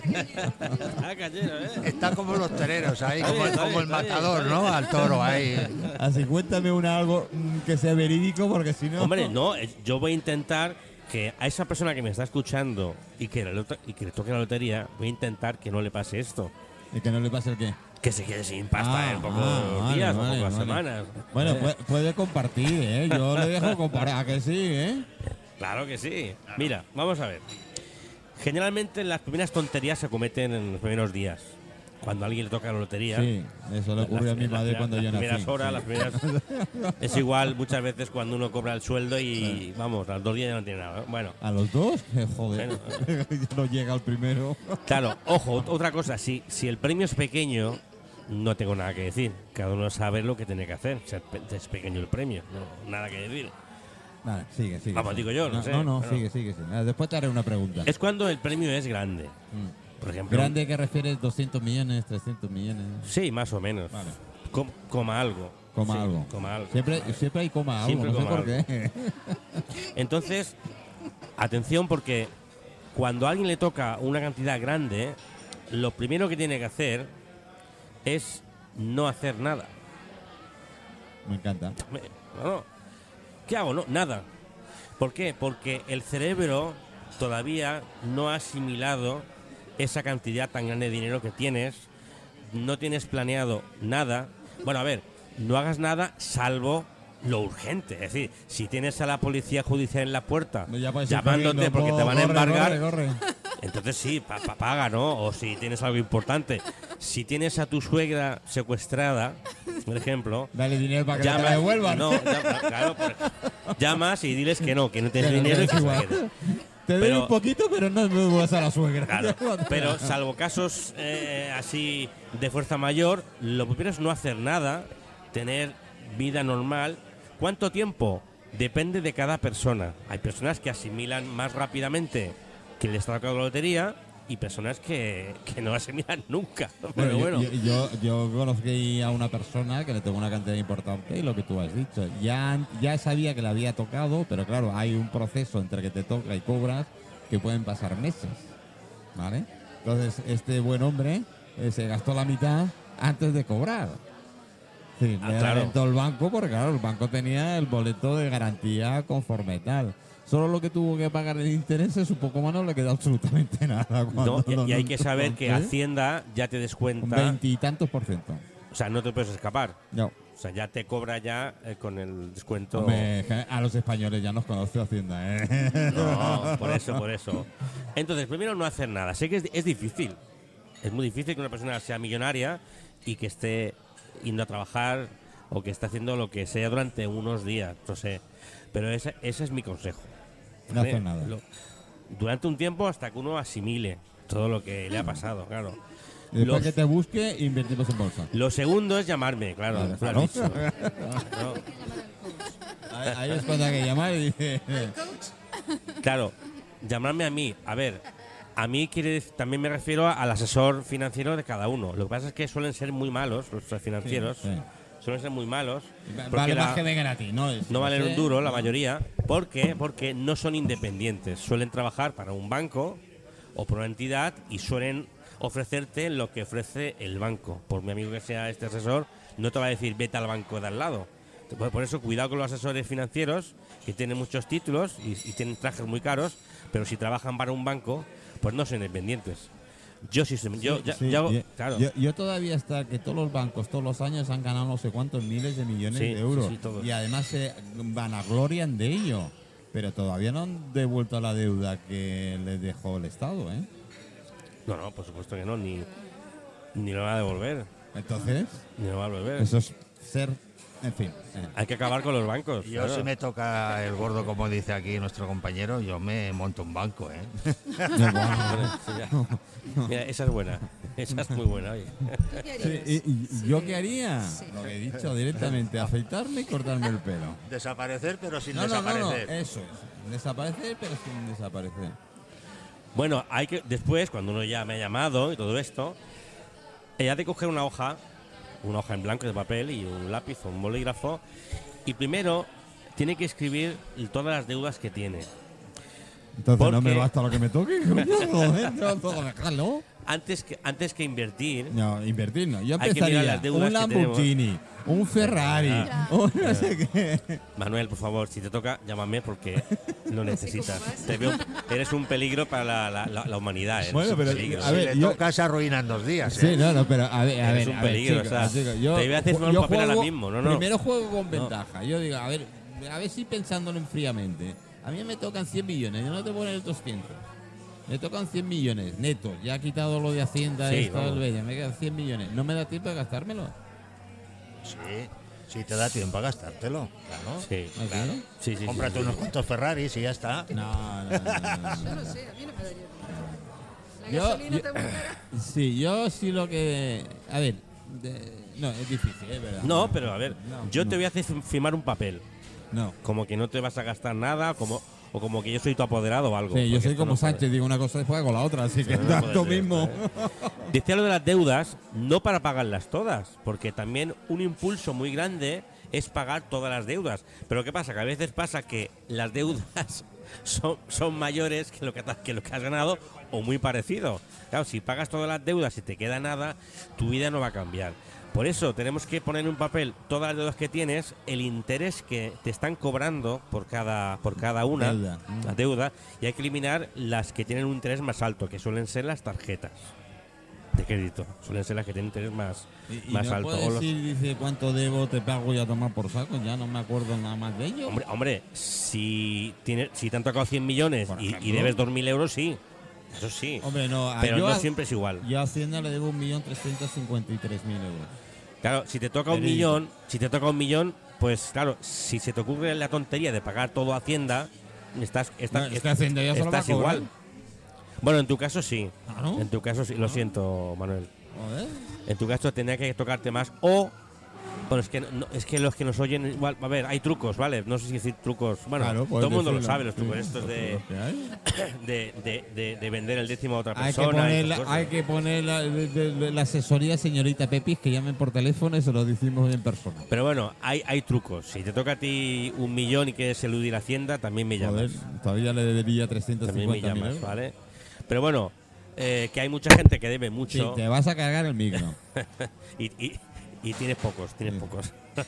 ah, cachero, ¿eh? Está como los toreros ahí, como, el matador, ¿no? Al toro ahí. Así cuéntame una algo mm, que sea verídico porque si no... Hombre, no, eh, yo voy a intentar que a esa persona que me está escuchando y que, y que le toque la lotería, voy a intentar que no le pase esto. Y que no le pase el qué. Que se quede sin pasta Ah, en pocos ah, días vale, o pocas vale. semanas. Bueno, Eh, puede, puede compartir, ¿eh? Yo le dejo comparar, ¿a que sí, ¿eh? Claro que sí. Mira, vamos a ver. Generalmente las primeras tonterías se cometen en los primeros días. Cuando a alguien le toca la lotería. Sí, eso le ocurrió a mi las- madre las- cuando las yo nací. primeras horas, sí. las primeras. es igual muchas veces cuando uno cobra el sueldo y vamos, a los dos días ya no tiene nada. Bueno, ¿A los dos? Joder, no llega al primero. claro, ojo, otra cosa, si, si el premio es pequeño, no tengo nada que decir. Cada uno sabe lo que tiene que hacer. Es pequeño el premio, no, nada que decir. Vale, sigue, sigue. Vamos, sigue. digo yo, no no sé. No, no, Bueno. sigue, sigue, sigue. Después te haré una pregunta. Es cuando el premio es grande. Mm. Por ejemplo. ¿Grande que refieres? ¿200 millones, 300 millones? Sí, más o menos. Vale. Com- coma algo. Coma Sí, algo. Coma algo. Siempre, siempre hay coma algo, Siempre no sé coma por qué. Entonces, atención porque cuando a alguien le toca una cantidad grande, lo primero que tiene que hacer es no hacer nada. Me encanta. ¿Qué hago? No, nada. ¿Por qué? Porque el cerebro todavía no ha asimilado esa cantidad tan grande de dinero que tienes no tienes planeado nada, bueno, a ver, no hagas nada salvo lo urgente. Es decir, si tienes a la policía judicial en la puerta Ya llamándote porque te van a corre, embargar, corre, corre. entonces sí, pa- pa- paga, ¿no? O si tienes algo importante. Si tienes a tu suegra secuestrada, por ejemplo, Dale dinero para que te llama- la devuelvan. No, llama- claro, pues, llamas y diles que no, que no tienes dinero. Te doy un poquito, pero no me devuelvas a la suegra. Claro, pero salvo casos eh, así de fuerza mayor, lo primero es no hacer nada, tener vida normal. ¿Cuánto tiempo? Depende de cada persona. Hay personas que asimilan más rápidamente que les está la lotería y personas que, que no asimilan nunca. Pero Bueno, bueno, yo, yo, yo conocí a una persona que le tocó una cantidad importante y lo que tú has dicho. Ya, ya sabía que le había tocado, pero claro, hay un proceso entre que te toca y cobras que pueden pasar meses. ¿Vale? Entonces, este buen hombre eh, se gastó la mitad antes de cobrar. Sí, Ah, le claro. el banco porque, claro, el banco tenía el boleto de garantía conforme tal. Solo lo que tuvo que pagar el interés es un poco más, no le quedó absolutamente nada. no, y, hay que saber que ¿Sí? Hacienda ya te descuenta, veintitantos por ciento. o sea, no te puedes escapar. No. O sea, ya te cobra ya eh, con el descuento. Hombre, a los españoles ya nos conoce Hacienda, ¿eh? No, por eso, por eso. Entonces, primero no hacer nada. Sé que es, es difícil. Es muy difícil que una persona sea millonaria y que esté yendo a trabajar o que esté haciendo lo que sea durante unos días, no sé. Pero ese, ese es mi consejo. No hacer nada. Lo- durante un tiempo hasta que uno asimile todo lo que le ha pasado, claro. Y Después Los- que te busque, invertimos en bolsa. Lo segundo es llamarme, claro. Lo has claro. dicho. Claro. Ahí, ahí es cuando hay que llamar y dice... Claro, llamarme a mí. A ver, a mí quiere también me refiero al asesor financiero de cada uno. Lo que pasa es que suelen ser muy malos los financieros. Sí, sí. Suelen ser muy malos. Vale la- más que de gratis, ¿no? Es- no valen un duro la mayoría. ¿Por qué? Porque no son independientes. Suelen trabajar para un banco o por una entidad y suelen ofrecerte lo que ofrece el banco. Por mi amigo que sea este asesor, no te va a decir vete al banco de al lado. Por por eso, cuidado con los asesores financieros que tienen muchos títulos y, y tienen trajes muy caros, pero si trabajan para un banco, pues no son independientes. Yo sí, yo, ya- Sí, ya hago- yo, claro. yo- yo todavía hasta que todos los bancos todos los años han ganado no sé cuántos miles de millones Sí, de euros sí, y además se vanaglorian de ello, pero todavía no han devuelto la deuda que les dejó el Estado, ¿eh? No, no, por supuesto que no, ni, ni lo va a devolver. Entonces, Ni lo va a devolver. eso es ser, en fin. eh. Hay que acabar con los bancos. Yo claro. si me toca el gordo, como dice aquí nuestro compañero, yo me monto un banco, ¿eh? Mira, esa es buena. Esa es muy buena. oye. ¿Tú qué Sí, harías? y, y- ¿Yo qué haría? Sí. Lo que he dicho directamente, afeitarme y cortarme el pelo. Desaparecer, pero sin No, no, no, no, desaparecer. eso es. Desaparecer, pero sin desaparecer. Bueno, hay que después, cuando uno ya me ha llamado y todo esto, ella ha de coger una hoja, una hoja en blanco de papel y un lápiz o un bolígrafo, y primero tiene que escribir todas las deudas que tiene. Entonces no me basta lo que me toque. Antes que, antes que invertir, No, invertir no. Yo Hay que mirar las deudas un que Lamborghini, un Ferrari, un no sé qué. Manuel, por favor, si te toca, llámame porque lo necesitas. vas. Te veo, eres un peligro para la, la- la- la humanidad. eres Bueno, un pero, peligro. a Si ver, le yo- tocas arruinan dos días, Sí, ¿eh? no, no, pero a ver, a Eres ver, un a ver, peligro, chicos, o sea, chicos, yo, te voy a hacer yo un papel ahora juego- mismo, no, no. Primero juego con No. ventaja. Yo digo, a ver, a ver si pensándolo en fríamente. A mí me tocan 100 millones, yo no te poner 200. Me tocan 100 millones netos. Ya he quitado lo de Hacienda, Sí, esto vamos. Bella, me quedan 100 millones. No me da tiempo de gastármelo. Sí, sí te da tiempo a gastártelo, claro. Sí, ¿Ah, claro. sí? Sí, Cómprate sí, unos sí. cuantos Ferraris y ya está. No, no, no, no, no, Yo no. sé, a mí no me daría tiempo. La Yo- gasolina yo- te. Sí, yo sí lo que. A ver, de- no, es difícil, es verdad. No, pero a ver, No, yo no. te voy a hacer firmar un papel, No. como que no te vas a gastar nada, como o como que yo soy tu apoderado o algo. Sí, yo soy como no puede. Sánchez, digo una cosa y después hago la otra, así que ser, mismo. Decía lo de las deudas, no para pagarlas todas, porque también un impulso muy grande es pagar todas las deudas. Pero ¿qué pasa? Que a veces pasa que las deudas son, son mayores que lo que, que lo que has ganado o muy parecido. Claro, si pagas todas las deudas y te queda nada, tu vida no va a cambiar. Por eso tenemos que poner en un papel todas las deudas que tienes, el interés que te están cobrando por cada, por cada una, Deuda. la deuda, y hay que eliminar las que tienen un interés más alto, que suelen ser las tarjetas. de crédito. Suelen ser las que tienen interés más, Y, y más no alto. puedes O los- decir, dice, cuánto debo, te pago y a tomar por saco. Ya no me acuerdo nada más de ello. Hombre, hombre, si, tiene, si te han tocado 100 millones y, y debes 2.000 euros, sí. Eso sí. Hombre, no. pero yo no siempre es igual. Yo a Hacienda le debo 1.353.000 euros. Claro, si te toca un millón, si te toca un millón, pues claro, si se te ocurre la tontería de pagar todo a Hacienda, estás, estás, No, es que Hacienda ya estás igual. Bueno, en tu caso sí. Claro. En tu caso sí. Lo siento, Manuel. Joder. En tu caso tendría que tocarte más o bueno, es que no- es que los que nos oyen igual, a ver, hay trucos, ¿vale? No sé si decir trucos. Bueno, Claro, todo el mundo lo sabe, los trucos Sí, estos de, que de, de- de- de vender el décimo a otra Hay que persona. y poner, la, hay que poner la, la asesoría señorita Pepis que llamen por teléfono y se lo decimos en persona. Pero bueno, hay, hay trucos. Si te toca a ti un millón y quieres eludir Hacienda, también me llamas. Joder, todavía le debería También me 350 llamas, euros. ¿vale? Pero bueno, eh, que hay mucha gente que debe Sí, mucho te vas a cargar el micro. y, y- y tienes pocos, tienes Sí. pocos.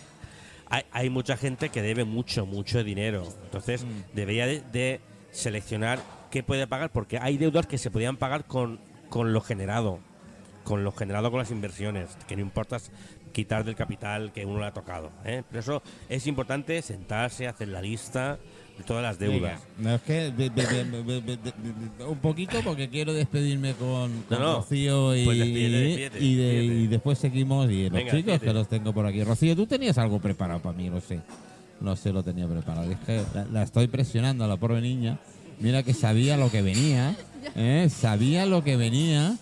hay, hay mucha gente que debe mucho, mucho dinero. Entonces, Mm. debería de, de seleccionar qué puede pagar, porque hay deudas que se podían pagar con, con lo generado, con lo generado con las inversiones, que no importa quitar del capital que uno le ha tocado. ¿eh? Eso es importante sentarse, hacer la lista todas las deudas. Venga, no, es que un poquito porque quiero despedirme con, con No, no. Rocío y, Pues despídete, despídete, y, de- despídete. y después seguimos y los Venga, chicos despídete. que los tengo por aquí. Rocío, tú tenías algo preparado para mí, lo sé. Lo sé, lo tenía preparado. Es que la, la estoy presionando a la pobre niña. Mira que sabía lo que venía, ¿eh? sabía lo que venía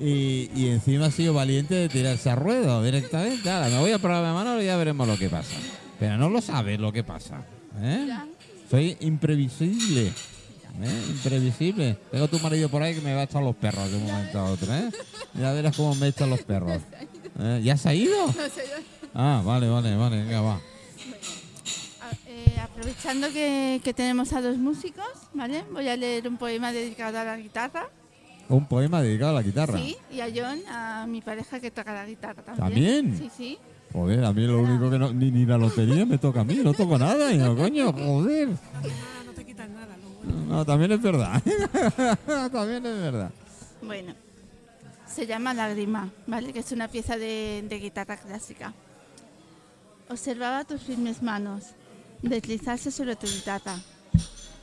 y, y encima ha sido valiente de tirarse a ruedo directamente. Ahora, me voy a probar la mano y ya veremos lo que pasa. Pero no lo sabes lo que pasa. ¿eh? Ya. Soy imprevisible. ¿eh? Imprevisible. Tengo tu marido por ahí que me va a echar los perros de un momento a otro. ¿eh? Ya verás cómo me echan los perros. ¿Eh? ¿Ya se ha ido? Ah, vale, vale, vale. Venga, va. Eh, aprovechando que, que tenemos a dos músicos, ¿vale? Voy a leer un poema dedicado a la guitarra. Un poema dedicado a la guitarra. Sí, y a John, a mi pareja que toca la guitarra también. ¿También? Sí, sí. Joder, a mí lo único que no. Ni, ni la lotería me toca a mí, no toco nada. Y coño, joder. No te quitan nada, lo bueno. No, también es verdad. también es verdad. Bueno, se llama Lágrima, ¿vale? Que es una pieza de, de guitarra clásica. Observaba tus firmes manos deslizarse sobre tu guitarra,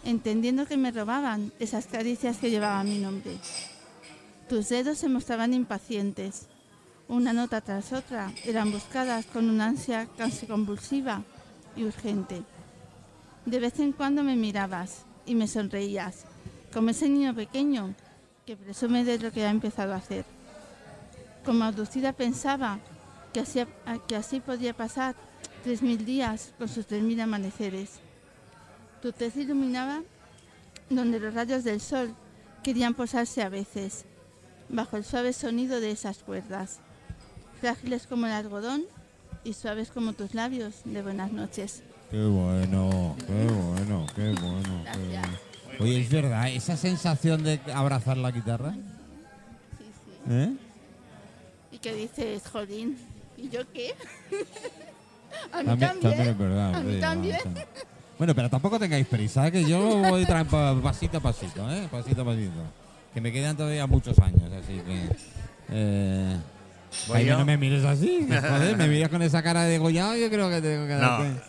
entendiendo que me robaban esas caricias que llevaban mi nombre. Tus dedos se mostraban impacientes. Una nota tras otra eran buscadas con una ansia casi convulsiva y urgente. De vez en cuando me mirabas y me sonreías, como ese niño pequeño que presume de lo que ha empezado a hacer. Como abducida pensaba que así, que así podía pasar tres mil días con sus tres mil amaneceres. Tu tez iluminaba donde los rayos del sol querían posarse a veces, bajo el suave sonido de esas cuerdas, frágiles como el algodón y suaves como tus labios de buenas noches. Qué bueno, qué bueno, qué bueno. qué bueno. Oye, es verdad, esa sensación de abrazar la guitarra, Sí, sí. ¿eh? Y que dices, jolín, ¿y yo qué? a mí También, también. es verdad. A mí también. Bueno, pero tampoco tengáis prisa, ¿eh? que yo voy pasito a pasito, ¿eh? Pasito a pasito. Que me quedan todavía muchos años, así que... Eh, Voy Jaime, yo. no me mires así, joder, me miras con esa cara de gollado, yo creo que tengo que darte...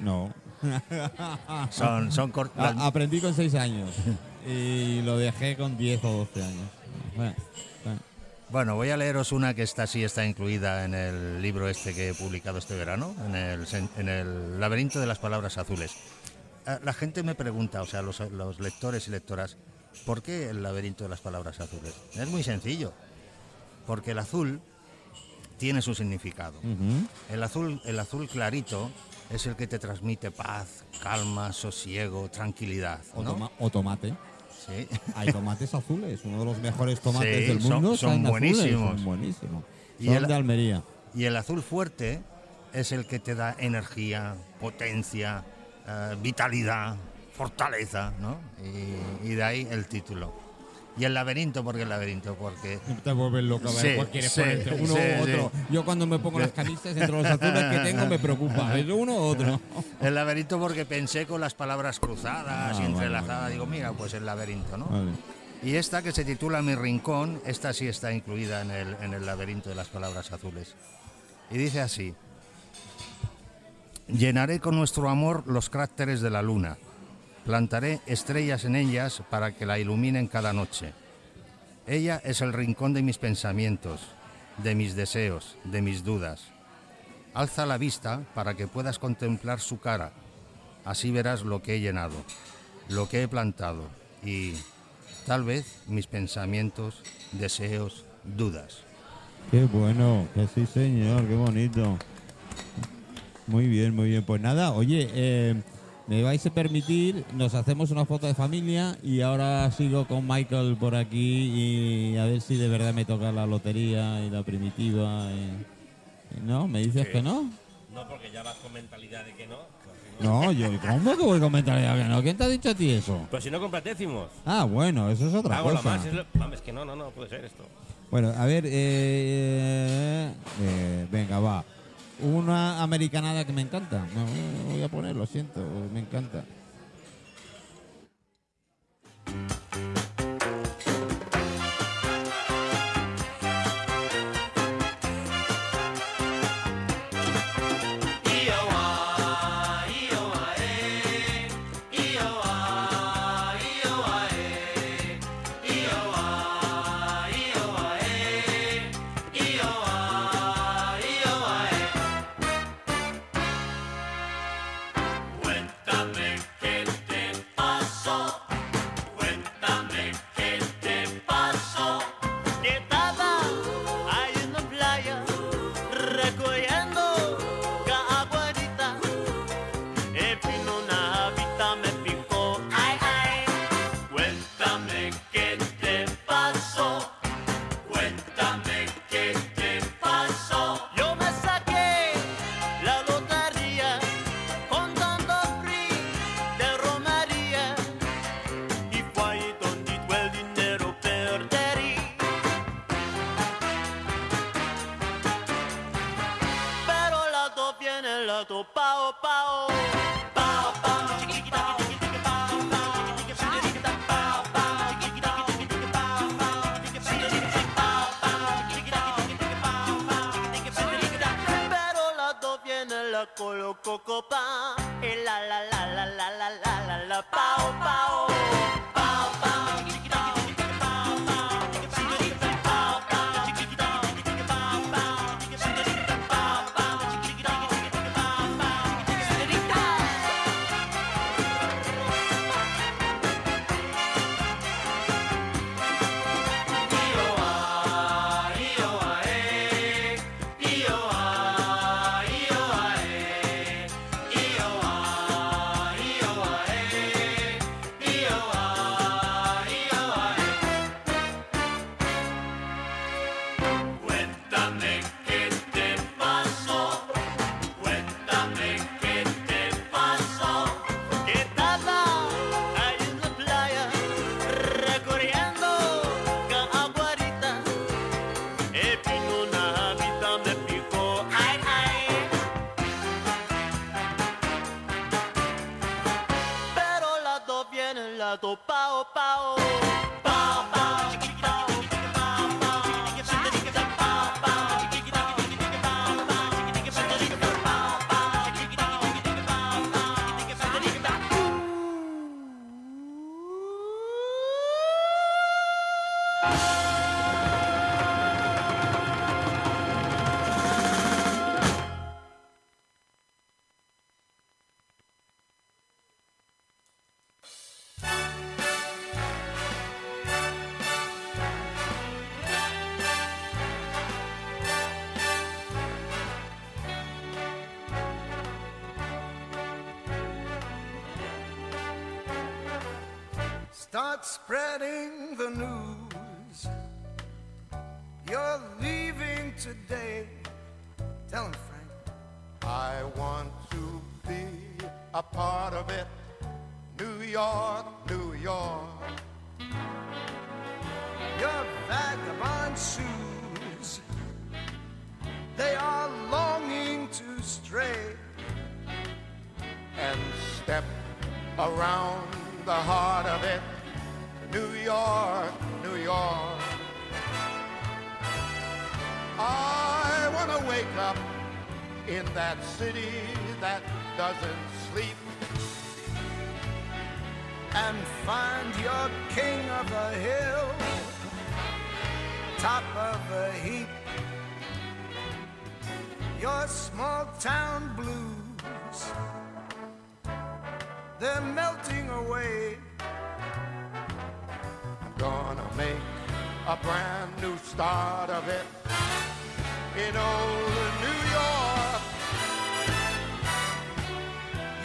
No. Son, son cort- las- A- aprendí con 6 años y lo dejé con 10 o 12 años. Bueno, bueno. Bueno, voy a leeros una que está sí está incluida en el libro este que he publicado este verano, en el, en el laberinto de las palabras azules. Ah, La gente me pregunta, o sea, los, los lectores y lectoras, ¿por qué el laberinto de las palabras azules? Es muy sencillo, porque el azul tiene su significado. El azul, el azul clarito es el que te transmite paz, calma, sosiego, tranquilidad. o, ¿no? toma- o tomate. Sí. Hay tomates azules, uno de los mejores tomates Sí, del mundo. son buenísimos. son buenísimos. Y Son el- de Almería. Y el azul fuerte es el que te da energía, potencia, eh, vitalidad, fortaleza, ¿no? Y, y de ahí el título. Y el laberinto, ¿por qué el laberinto? Porque Te vuelves loco a ver Sí, cuál quieres sí, ponerte, uno sí, u otro. Yo cuando me pongo las camisas entre los azules que tengo me preocupa. ¿Es uno u otro? el laberinto porque pensé con las palabras cruzadas Ah, y entrelazadas. vale. Digo, mira, pues el laberinto, ¿no? Vale. Y esta que se titula Mi Rincón, esta sí está incluida en el, en el laberinto de las palabras azules. Y dice así. Llenaré con nuestro amor los cráteres de la luna. Plantaré estrellas en ellas para que la iluminen cada noche. Ella es el rincón de mis pensamientos, de mis deseos, de mis dudas. Alza la vista para que puedas contemplar su cara. Así verás lo que he llenado, lo que he plantado y tal vez mis pensamientos, deseos, dudas. Qué bueno, que sí, señor, qué bonito. Muy bien, muy bien. Pues nada, oye, eh, me vais a permitir, nos hacemos una foto de familia y ahora sigo con Michael por aquí y a ver si de verdad me toca la lotería y la primitiva. y- y ¿No? ¿Me dices que no? No, porque ya vas con mentalidad de que no. No, yo, ¿cómo que voy a comentar ya que no? ¿Quién te ha dicho a ti eso? Pues si no compras décimos. Ah, bueno, eso es otra Hago cosa. más. Es lo- Vamos, es que no, no, no puede ser esto. Bueno, a ver, eh, eh, venga, va. Una americanada que me encanta. No voy a poner, lo siento, me encanta.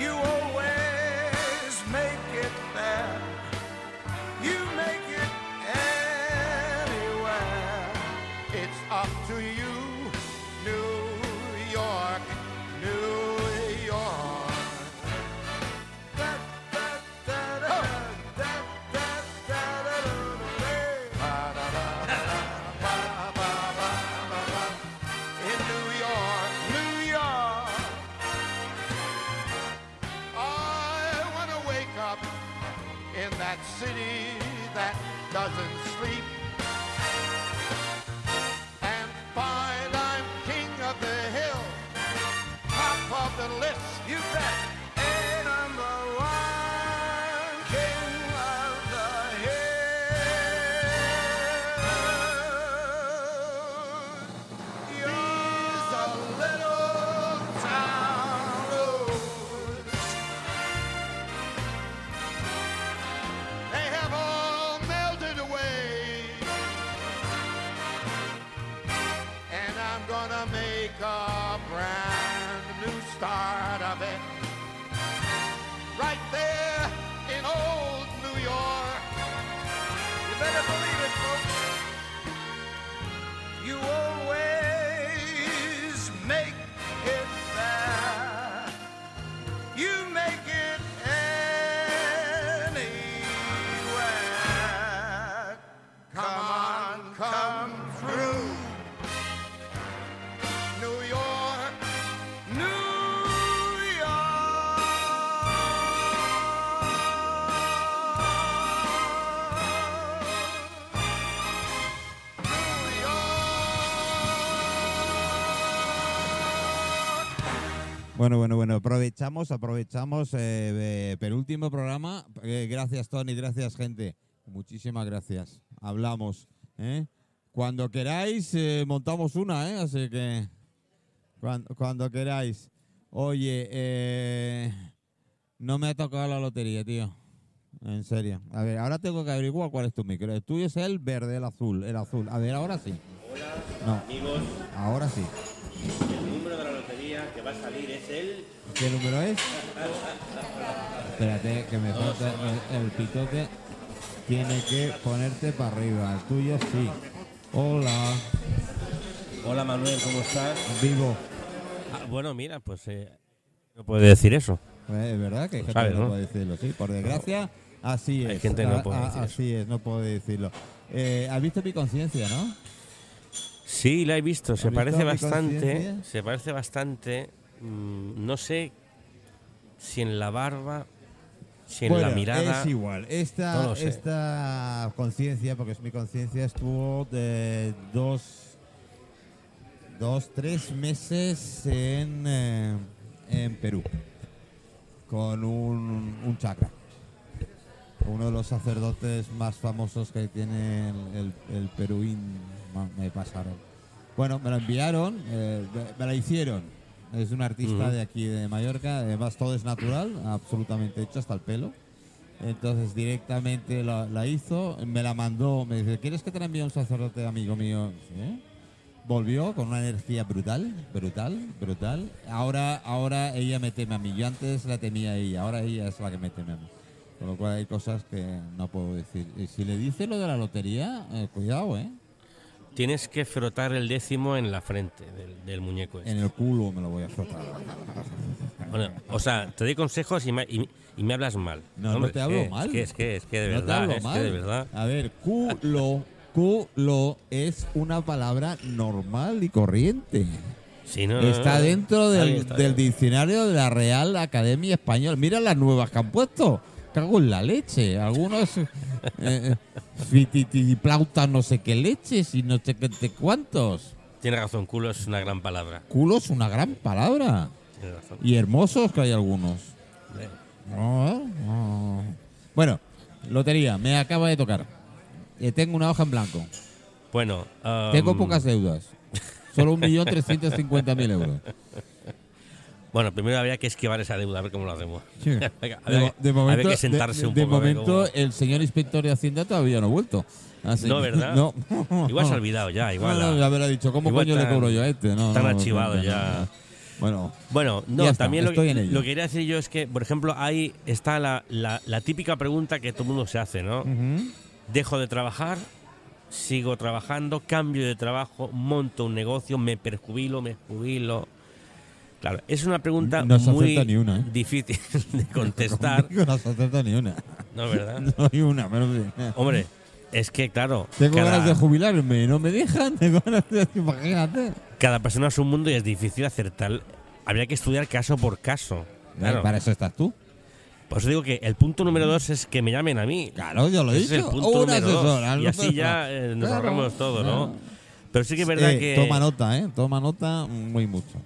You Bueno, bueno, bueno, aprovechamos, aprovechamos, eh, penúltimo programa. Eh, gracias, Tony, gracias, gente. Muchísimas gracias. Hablamos. ¿eh? Cuando queráis, eh, montamos una, ¿eh? Así que, cuando, cuando queráis. Oye, eh, no me ha tocado la lotería, tío. En serio. A ver, ahora tengo que averiguar cuál es tu micro. El tuyo es el verde, el azul, el azul. A ver, ahora sí. No, Amigos, ahora sí. el número de la lotería que va a salir es el. ¿Qué número es? Espérate, que me falta el, el pitote. Tiene que ponerte para arriba. El tuyo sí. Hola, Hola Manuel, ¿cómo estás? vivo. Ah, bueno, mira, pues eh, no puede decir eso. Eh, Es verdad que hay gente sabes, que no ¿no? puede decirlo, sí. Por desgracia, así es. Hay gente que no A- puede a- decir eso. Así es, no puedo decirlo. Eh, ¿Has visto mi conciencia, no? Sí, la he visto. Se ¿Has parece bastante. Se parece bastante. mm, no sé si en la barba, si en la mirada. Es igual. Esta, No esta conciencia, porque es mi conciencia, estuvo de dos, dos, tres meses en, eh, en Perú con un, un chakra. Uno de los sacerdotes más famosos que tiene el, el, el Peruín. Me pasaron. Bueno, me lo enviaron, eh, me, la hicieron. Es un artista Ujú. de aquí de Mallorca, además todo es natural, absolutamente hecho hasta el pelo. Entonces directamente la, la hizo, me la mandó, me dice, ¿quieres que te la envíe un sacerdote amigo mío? Sí. Volvió con una energía brutal, brutal, brutal. Ahora, ahora ella me teme a mí. Yo antes la temía a ella, ahora ella es la que me teme a mí. Con lo cual hay cosas que no puedo decir. Y si le dice lo de la lotería, eh, cuidado, ¿eh? Tienes que frotar el décimo en la frente del, del muñeco. este. En el culo me lo voy a frotar. Bueno, o sea, te doy consejos y me, y, y me hablas mal. No, no Hombre, te es hablo que- mal. Es que, es que, es que de no te verdad, hablo es mal. que de verdad. A ver, culo, culo es una palabra normal y corriente. Sí, no, no, Está no. dentro del, está del diccionario de la Real Academia Española. Mira las nuevas que han puesto. Cago en la leche. Algunos eh, fititiplauta no sé qué leches y no sé qué te cuántos. Tiene razón, culo es una gran palabra. Culo es una gran palabra. Tiene razón. Y hermosos que hay algunos. Eh, No, no. Bueno, lotería, me acaba de tocar. Eh, tengo una hoja en blanco. Bueno, um, Tengo pocas deudas. Solo 1.350.000 euros. Bueno, primero habría que esquivar esa deuda, a ver cómo lo hacemos. Sí. Venga, De, habría, de momento, habría que sentarse de- un poco. momento, cómo- el señor inspector de Hacienda todavía no ha vuelto. Así No, ¿verdad? No. Igual se ha olvidado ya, igual. No, no, ya me lo ha dicho. ¿Cómo coño le tan- cobro yo a este? No, tan no, archivado no, ya. no. Bueno, Bueno, no, está, también lo que, lo quería decir yo es que, por ejemplo, ahí está la, la- la típica pregunta que todo el mundo se hace, ¿no? Dejo de trabajar, sigo trabajando, cambio de trabajo, monto un negocio, me perjubilo, me jubilo. Claro, es una pregunta No se muy acerta ni una, ¿eh? difícil de contestar, Conmigo no se acerta ni una. ¿no verdad? No hay una, pero sí. Hombre, es que claro, Tengo cada, ganas de jubilarme, no me dejan. Tengo ganas de. Imagínate. cada persona es un mundo y es difícil acertar. Habría que estudiar caso por caso. Claro. Para eso estás tú. Por eso digo que el punto número dos es que me llamen a mí. Claro, yo lo he Ese es dicho. el punto número dos. Y así ya eh, nos Claro, ahorramos todo, claro. ¿no? Pero sí que es verdad Eh, que Toma nota, ¿eh? Toma nota muy mucho.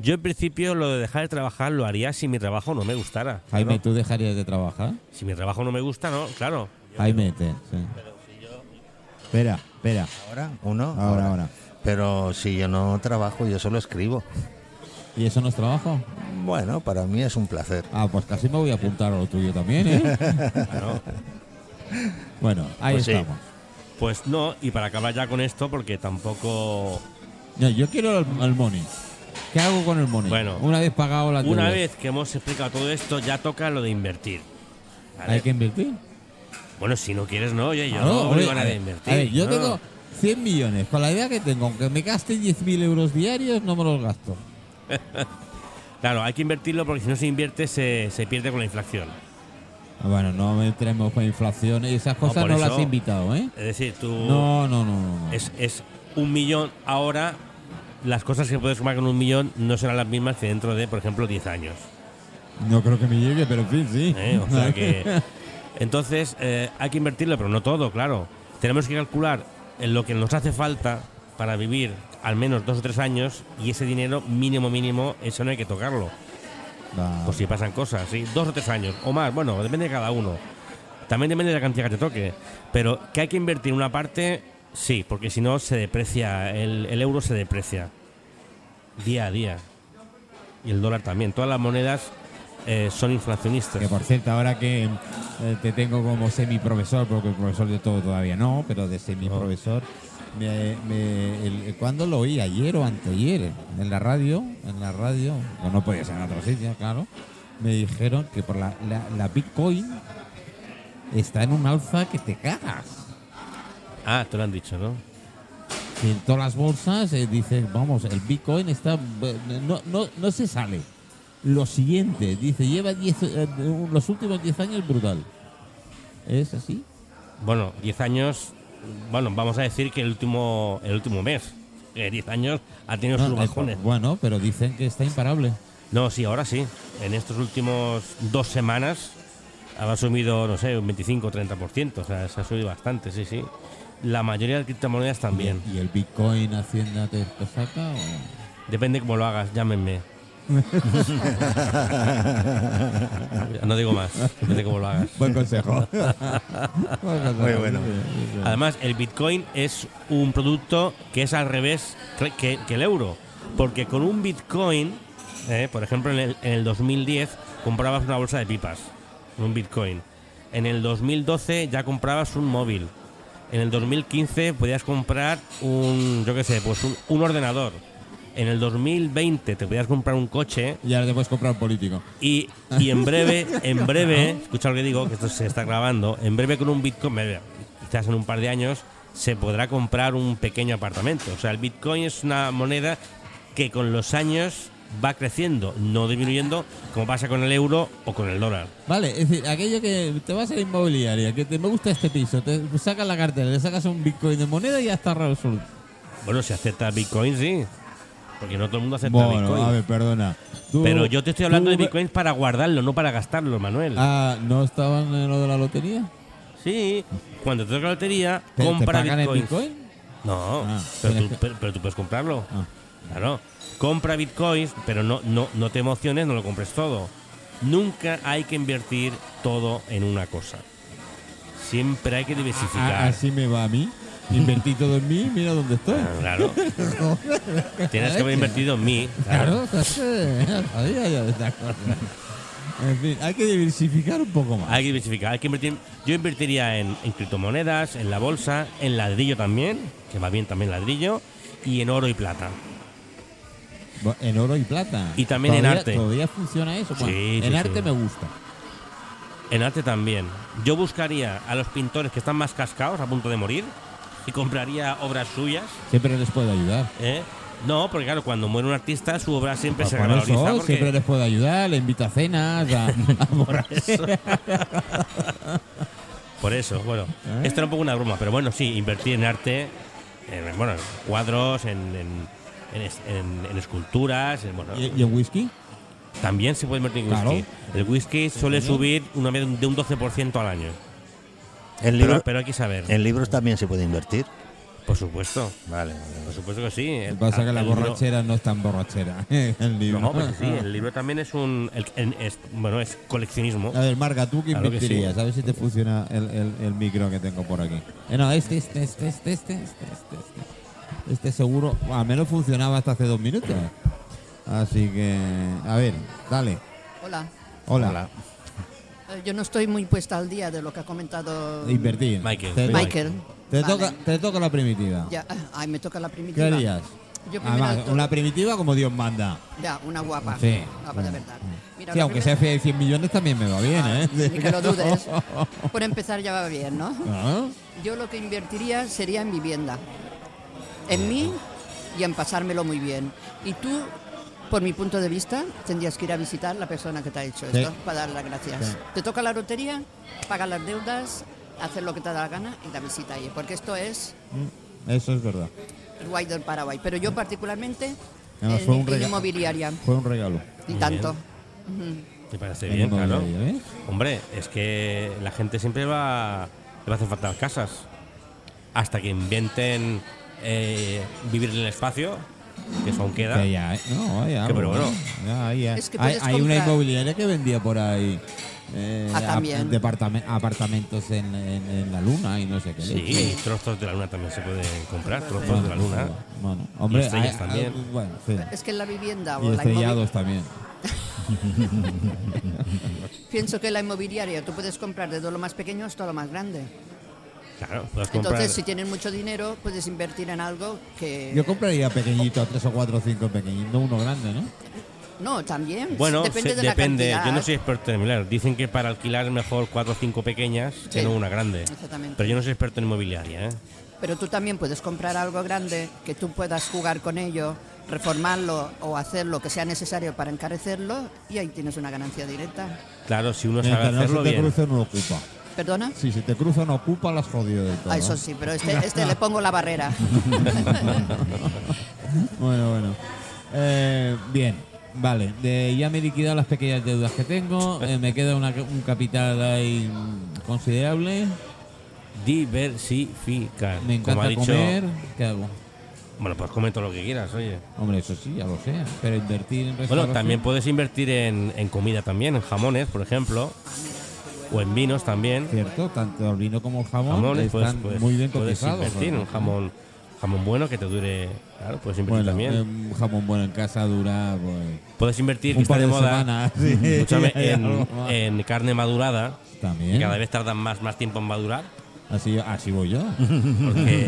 Yo en principio lo de dejar de trabajar lo haría si mi trabajo no me gustara. Jaime, Claro. ¿tú dejarías de trabajar? Si mi trabajo no me gusta, no, claro. Jaime, te, sí. Espera, espera. Ahora, uno. Ahora, ahora. Pero si yo no trabajo, yo solo escribo. ¿Y eso no es trabajo? Bueno, para mí es un placer. Ah, pues casi me voy a apuntar a lo tuyo también, ¿eh? Bueno, ahí Pues sí. estamos. Pues no, y para acabar ya con esto, porque tampoco. No, yo quiero el, el money. ¿Qué hago con el money? Bueno, una vez pagado la Una vez que hemos explicado todo esto, ya toca lo de invertir. ¿vale? ¿Hay que invertir? Bueno, si no quieres, no, oye, yo no hombre, obligo a a nadie a ver, invertir. a ver, yo no. tengo 100 millones. Con la idea que tengo, aunque me gaste 10.000 euros diarios, no me los gasto. Claro, hay que invertirlo porque si no se invierte se, se pierde con la inflación. Ah, Bueno, no entremos con inflación y esas No, cosas no, las he invitado, ¿eh? Es decir, tú. No, no, no, no. no. Es, es un millón ahora. Las cosas que puedes sumar con un millón no serán las mismas que dentro de, por ejemplo, 10 años. No creo que me llegue, pero en fin, sí. ¿eh? O sea que. Entonces, eh, hay que invertirlo, pero no todo, claro. Tenemos que calcular en lo que nos hace falta para vivir al menos dos o tres años y ese dinero mínimo, mínimo, eso no hay que tocarlo. Va. Por si pasan cosas, ¿sí? Dos o tres años, o más, bueno, depende de cada uno. También depende de la cantidad que te toque. Pero que hay que invertir una parte, sí, porque si no se deprecia, el, el euro se deprecia día a día. Y el dólar también. Todas las monedas eh, son inflacionistas. Que por cierto, ahora que eh, te tengo como semi-profesor, porque profesor de todo todavía no, pero de semi-profesor, me, me- el- ¿cuándo lo oí? ¿Ayer o anteayer? En la radio, en la radio, o no podía ser en otro sitio, claro, me dijeron que por la, la, la Bitcoin está en un alza que te cagas. Ah, te lo han dicho, ¿no? En todas las bolsas eh, dices, vamos, el Bitcoin está. eh, No, no, no se sale. Lo siguiente, dice, lleva 10, eh, los últimos 10 años brutal. ¿Es así? Bueno, 10 años, bueno, vamos a decir que el último, el último mes. Eh, 10 años ha tenido sus No, eh, bajones. bueno, pero dicen que está imparable. No, sí, ahora sí. En estos últimos dos semanas ha subido, no sé, un 25 o 30%. O sea, se ha subido bastante, sí, sí. La mayoría de criptomonedas también. ¿Y el Bitcoin Hacienda te, saca? o? Depende cómo lo hagas, llámenme. No digo más, depende cómo lo hagas. Buen consejo. Muy bueno. Además, el Bitcoin es un producto que es al revés que el euro. Porque con un Bitcoin, eh, por ejemplo, en el, en el 2010 comprabas una bolsa de pipas, un Bitcoin. En el 2012 ya comprabas un móvil. En el 2015 podías comprar un, yo qué sé, pues un, un ordenador. En el 2020 te podías comprar un coche Y ahora te puedes comprar un político. y, y en breve, en breve, escucha lo que digo, que esto se está grabando, en breve con un Bitcoin, quizás en un par de años, se podrá comprar un pequeño apartamento. O sea, el Bitcoin es una moneda que con los años va creciendo, no disminuyendo, como pasa con el euro o con el dólar. Vale, es decir, aquello que te vas a la inmobiliaria, que te me gusta este piso, te sacas la cartera, le sacas un Bitcoin de moneda y ya está resuelto. Bueno, si acepta Bitcoin, sí. Porque no todo el mundo acepta Bueno, Bitcoin. a ver, perdona. Tú- Pero yo te estoy hablando tú- de Bitcoin para guardarlo, no para gastarlo, Manuel. Ah, ¿no estaban en lo de la lotería? Sí, cuando te toca la lotería, ¿Te, te compra pagan en bitcoins. Bitcoin? No, Ah, pero, tienes tú, que- pero- pero tú puedes comprarlo. Ah. Claro. Compra bitcoins, pero no, no, no te emociones, no lo compres todo. Nunca hay que invertir todo en una cosa. Siempre hay que diversificar. A- así me va a mí. Invertí todo en mí, mira dónde estoy. Ah, Claro. Tienes que haber invertido en mí. Claro, sabía yo de estas cosas. En fin, hay que diversificar un poco más. Hay que diversificar, hay que invertir. Yo invertiría en, en criptomonedas, en la bolsa, en ladrillo también, que va bien también ladrillo, y en oro y plata. En oro y plata. Y también en ¿Todavía- arte. ¿Todavía funciona eso? Bueno, Sí, en sí, arte sí. me gusta. En arte también. Yo buscaría a los pintores que están más cascados, a punto de morir, y compraría obras suyas. Siempre les puedo ayudar. ¿eh? No, porque claro, cuando muere un artista, su obra siempre Por se eso, porque- siempre les puedo ayudar, le invito a cenas, a, a. Por eso, bueno. ¿Eh? Esto era un poco una broma, pero bueno, sí, invertir en arte, en, bueno, en cuadros, en, en, en, esculturas. En, ¿Y, ¿Y, en whisky? También se puede invertir en whisky. El whisky suele subir una media de un 12% al año. El libro, pero, hay que saber. ¿En libros también se puede invertir? Por supuesto. Vale. Por supuesto que sí. El, pasa que la borrachera no es tan borrachera. el libro. No, pero pues sí, el libro también es un. El, el, es, bueno, es coleccionismo. A ver, Marga, ¿tú qué claro invertirías? A ver si te funciona el, el, micro que tengo por aquí. Eh, no, este, este, este, este, este. este. este. este. Este seguro, al menos funcionaba hasta hace dos minutos. Así que, a ver, dale. Hola. Hola. Eh, Yo no estoy muy puesta al día de lo que ha comentado Invertir. Michael. Te, Michael. Te, Vale. toca, te toca la primitiva. Ya, ah, ay, me toca la ¿Qué primitiva. harías? Yo primero Además, una primitiva como Dios manda. Ya, una guapa. Sí. Guapa de verdad. Mira, Sí, aunque sea de 100 millones también me va bien, ¿eh? Ni que lo dudes. Por empezar ya va bien, ¿no? Ah, Yo lo que invertiría sería en vivienda. En mí y en pasármelo muy bien. Y tú, por mi punto de vista, tendrías que ir a visitar la persona que te ha hecho Sí. esto para dar las gracias. Sí. Te toca la lotería, pagar las deudas, hacer lo que te da la gana y la visita ahí. Porque esto es mm, Eso es verdad. guay del Paraguay. Pero yo particularmente Además, en, fue un en rega- inmobiliaria. Fue un regalo. Y Muy tanto. Me parece En bien, claro. ¿ves? Hombre, es que la gente siempre va, le va a hacer falta casas. Hasta que inventen eh, vivir en el espacio, que eso aún queda. Que ya, ¿eh? No, pero bueno. hay, Es que hay- puedes hay una inmobiliaria que vendía por ahí eh, Ah, también. apartamentos en, en- en la luna y no sé qué. Sí, leche. trozos de la luna también se pueden comprar, trozos Bueno, de la luna. Bueno, hombre, Y estrellas hay- también. hay- bueno, sí. Es que la vivienda Y la estrellados también. Pienso que la inmobiliaria tú puedes comprar desde lo más pequeño hasta lo más grande. Claro, puedes comprar. Entonces, si tienes mucho dinero, puedes invertir en algo que... Yo compraría pequeñito, tres o cuatro o cinco pequeñitos, no uno grande, ¿no? No, también. bueno, depende se- de la depende. cantidad. Yo no soy experto en inmobiliaria. Dicen que para alquilar es mejor cuatro o cinco pequeñas que no una grande. exactamente. Pero yo no soy experto en inmobiliaria. ¿eh? Pero tú también puedes comprar algo grande que tú puedas jugar con ello, reformarlo o hacer lo que sea necesario para encarecerlo y ahí tienes una ganancia directa. Claro, si uno sabe hacerlo bien. cruce, no ocupa. ¿Perdona? Si se te cruza, no ocupa, las jodido del todo. Ah, eso sí, pero este, este le pongo la barrera. bueno, bueno. Eh, bien, vale. De- ya me he liquidado las pequeñas deudas que tengo. eh, me queda una- un capital ahí considerable. Diversificar. Me Como ha encanta dicho. comer. ¿Qué hago? Bueno, pues come todo lo que quieras, oye. Hombre, eso sí, ya lo sé. Pero invertir en Bueno, también puedes invertir en, en comida también, en jamones, por ejemplo. O en vinos también. Cierto, tanto el vino como el jamón Jamones, pues, están pues, muy bien puedes cotizados. invertir un jamón, jamón bueno que te dure. Claro, puedes invertir Bueno, también. un jamón bueno en casa dura, pues. Puedes invertir, que está de de moda, sí. en, carne madurada. También. Y cada vez tardan más, más tiempo en madurar. Así, así voy yo. Porque,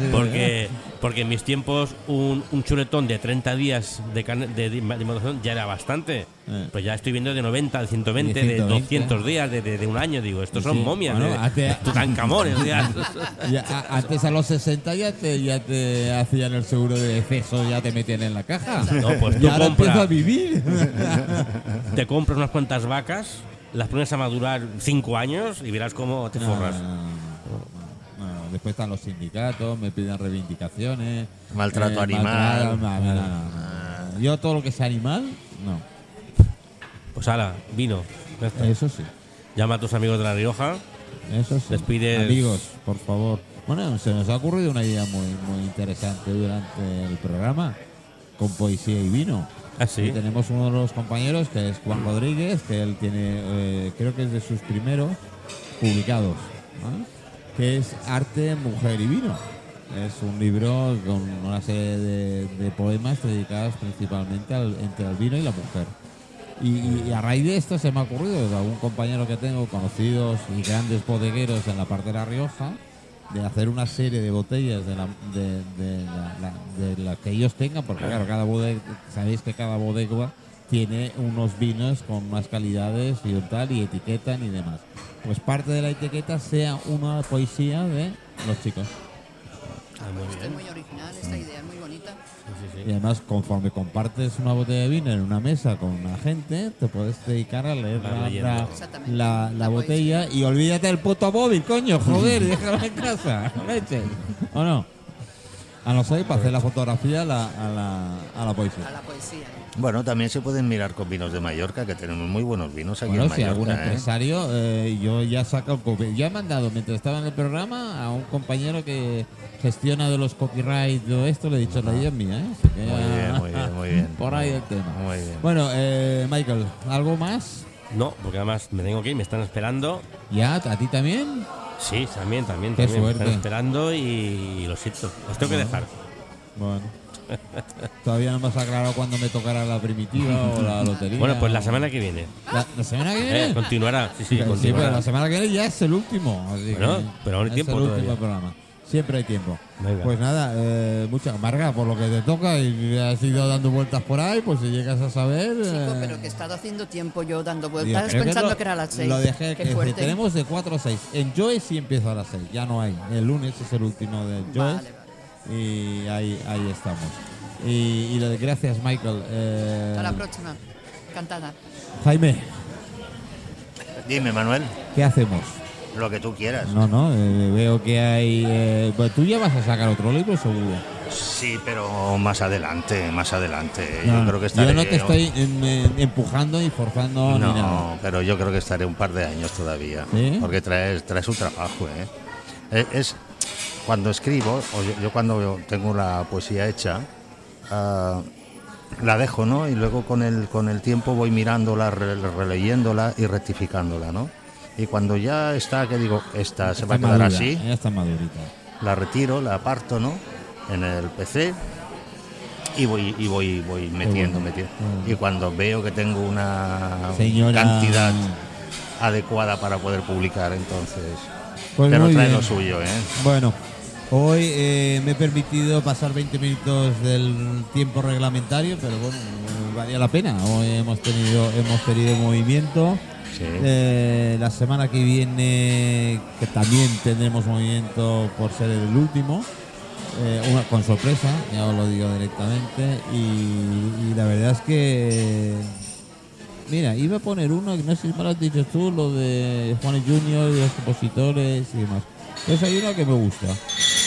porque, porque en mis tiempos un, un chuletón de 30 días de, de, de maduración ya era bastante. Eh. Pues ya estoy viendo de 90, de 120, De de 120. 200 días, de, de- de un año. Digo, estos son Sí, momias. bueno, de, hace- sea. Ya, antes a los 60 ya te, ya te hacían el seguro de exceso, ya te metían en la caja. No, pues tú y ahora compra. empiezo a vivir. te compras unas cuantas vacas, las pones a madurar 5 años y verás cómo te No, forras. no, no, no, no, no. Después están los sindicatos, me piden reivindicaciones. Maltrato animal. maltrato, no, no, no, no. Yo todo lo que sea animal, no. Pues ala, vino. Ya está. Eso sí. Llama a tus amigos de La Rioja. Eso sí. Despides- Amigos, por favor. Bueno, se nos ha ocurrido una idea muy, muy interesante durante el programa con poesía y vino. Ah, sí. Y tenemos uno de los compañeros que es Juan Rodríguez, que él tiene, eh, creo que es de sus primeros publicados, ¿no? que es Arte, Mujer y Vino. Es un libro con una serie de, de poemas dedicados principalmente al, entre el vino y la mujer. Y, y a raíz de esto se me ha ocurrido de algún compañero que tengo, conocidos y grandes bodegueros en la parte de La Rioja, de hacer una serie de botellas de la, de, de la, la- de la que ellos tengan, porque claro, cada bodega, sabéis que cada bodega tiene unos vinos con unas calidades y tal, y etiquetan y demás. Pues parte de la etiqueta sea una poesía de los chicos. Ah, muy Esto es muy original, esta idea es muy bonita. Y además, conforme compartes una botella de vino en una mesa con una gente, te puedes dedicar a leer la, la- Exactamente. la- la La botella y olvídate del puto móvil, coño, joder, déjalo en casa, leche. ¿O no? A no ser para hacer la fotografía a la, a la, a la A poesía. la poesía. Bueno, también se pueden mirar con vinos de Mallorca, que tenemos muy buenos vinos aquí Bueno, en si Mallorca. algún ¿eh? empresario, eh, yo ya saco el copy. Yo he mandado, mientras estaba en el programa, a un compañero que gestiona de los copyright y todo esto, le he dicho, la idea es mía, ¿eh? Así que Muy bien, muy bien, muy bien. Por ahí el tema. Muy bien. Bueno, eh, Michael, ¿algo más? No, porque además me tengo que ir, me están esperando. ¿Ya? ¿A ti también? Sí, también, también, Qué también. Me suerte. están esperando y lo siento. Los tengo que dejar. Bueno. Todavía no me has aclarado cuándo me tocará la primitiva o la lotería. Bueno, pues la semana que viene. ¿La, la semana que viene? Eh, continuará, sí, sí, Sí, pero continuará. la semana que viene ya es el último. así Bueno, que pero aún hay es tiempo el último todavía. programa. Siempre hay tiempo. Venga. Pues nada, eh, mucha Marga, por lo que te toca y has ido dando vueltas por ahí, pues si llegas a saber. Chico, eh, pero que he estado haciendo tiempo yo dando vueltas creo pensando lo- que, era a las seis. Lo dejé, Qué que fuerte. tenemos de 4 a 6. En Joy sí empieza a las 6, ya no hay. El lunes es el último de Joy. Vale, vale. Y ahí, ahí estamos. Y, y lo de gracias, Michael. Eh, Hasta la próxima. Cantada. Jaime, Dime, Manuel, ¿qué hacemos? lo que tú quieras. No, no, eh, veo que hay. eh, pues tú ya vas a sacar otro libro, seguro. Sí, pero más adelante, más adelante. No, yo creo que estaré. yo no te estoy em, eh, empujando ni forzando ni nada. No, pero yo creo que estaré un par de años todavía. ¿Sí? Porque trae, trae su trabajo, ¿eh? Eh, Es, cuando escribo, o yo, yo cuando tengo la poesía hecha, ah, la dejo, ¿no? Y luego con el, con el tiempo voy mirándola, re- releyéndola y rectificándola, ¿no? Y cuando ya está, que digo, esta se va a quedar madura, así, Ya está madurita. la retiro, la aparto, ¿no? En el PC y voy y voy voy metiendo, bueno, metiendo. bueno. Y cuando veo que tengo una Señora- cantidad adecuada para poder publicar, entonces. Pues pero trae bien. lo suyo, ¿eh? Bueno, hoy eh, me he permitido pasar 20 minutos del tiempo reglamentario, pero bueno, valía la pena. Hoy hemos tenido, hemos tenido movimiento. Sí. Eh, la semana que viene, que también tendremos movimiento por ser el último, eh, una, con sorpresa, ya os lo digo directamente. Y, y la verdad es que, mira, iba a poner uno, que no sé si me lo has dicho tú, lo de Juan Junior y los compositores y demás. Pues hay uno que me gusta.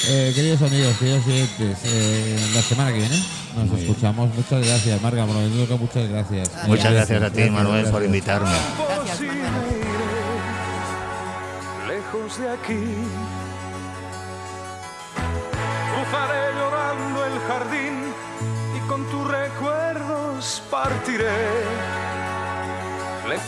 Eh, queridos amigos, queridos oyentes, eh, la semana que viene nos escuchamos. Muchas gracias, Marga, por muchas gracias. Muchas Eh, gracias a ti, Manuel, por gracias. invitarme. Gracias, Manuel. lejos de aquí. Cruzaré llorando el jardín y con tus recuerdos partiré. Le-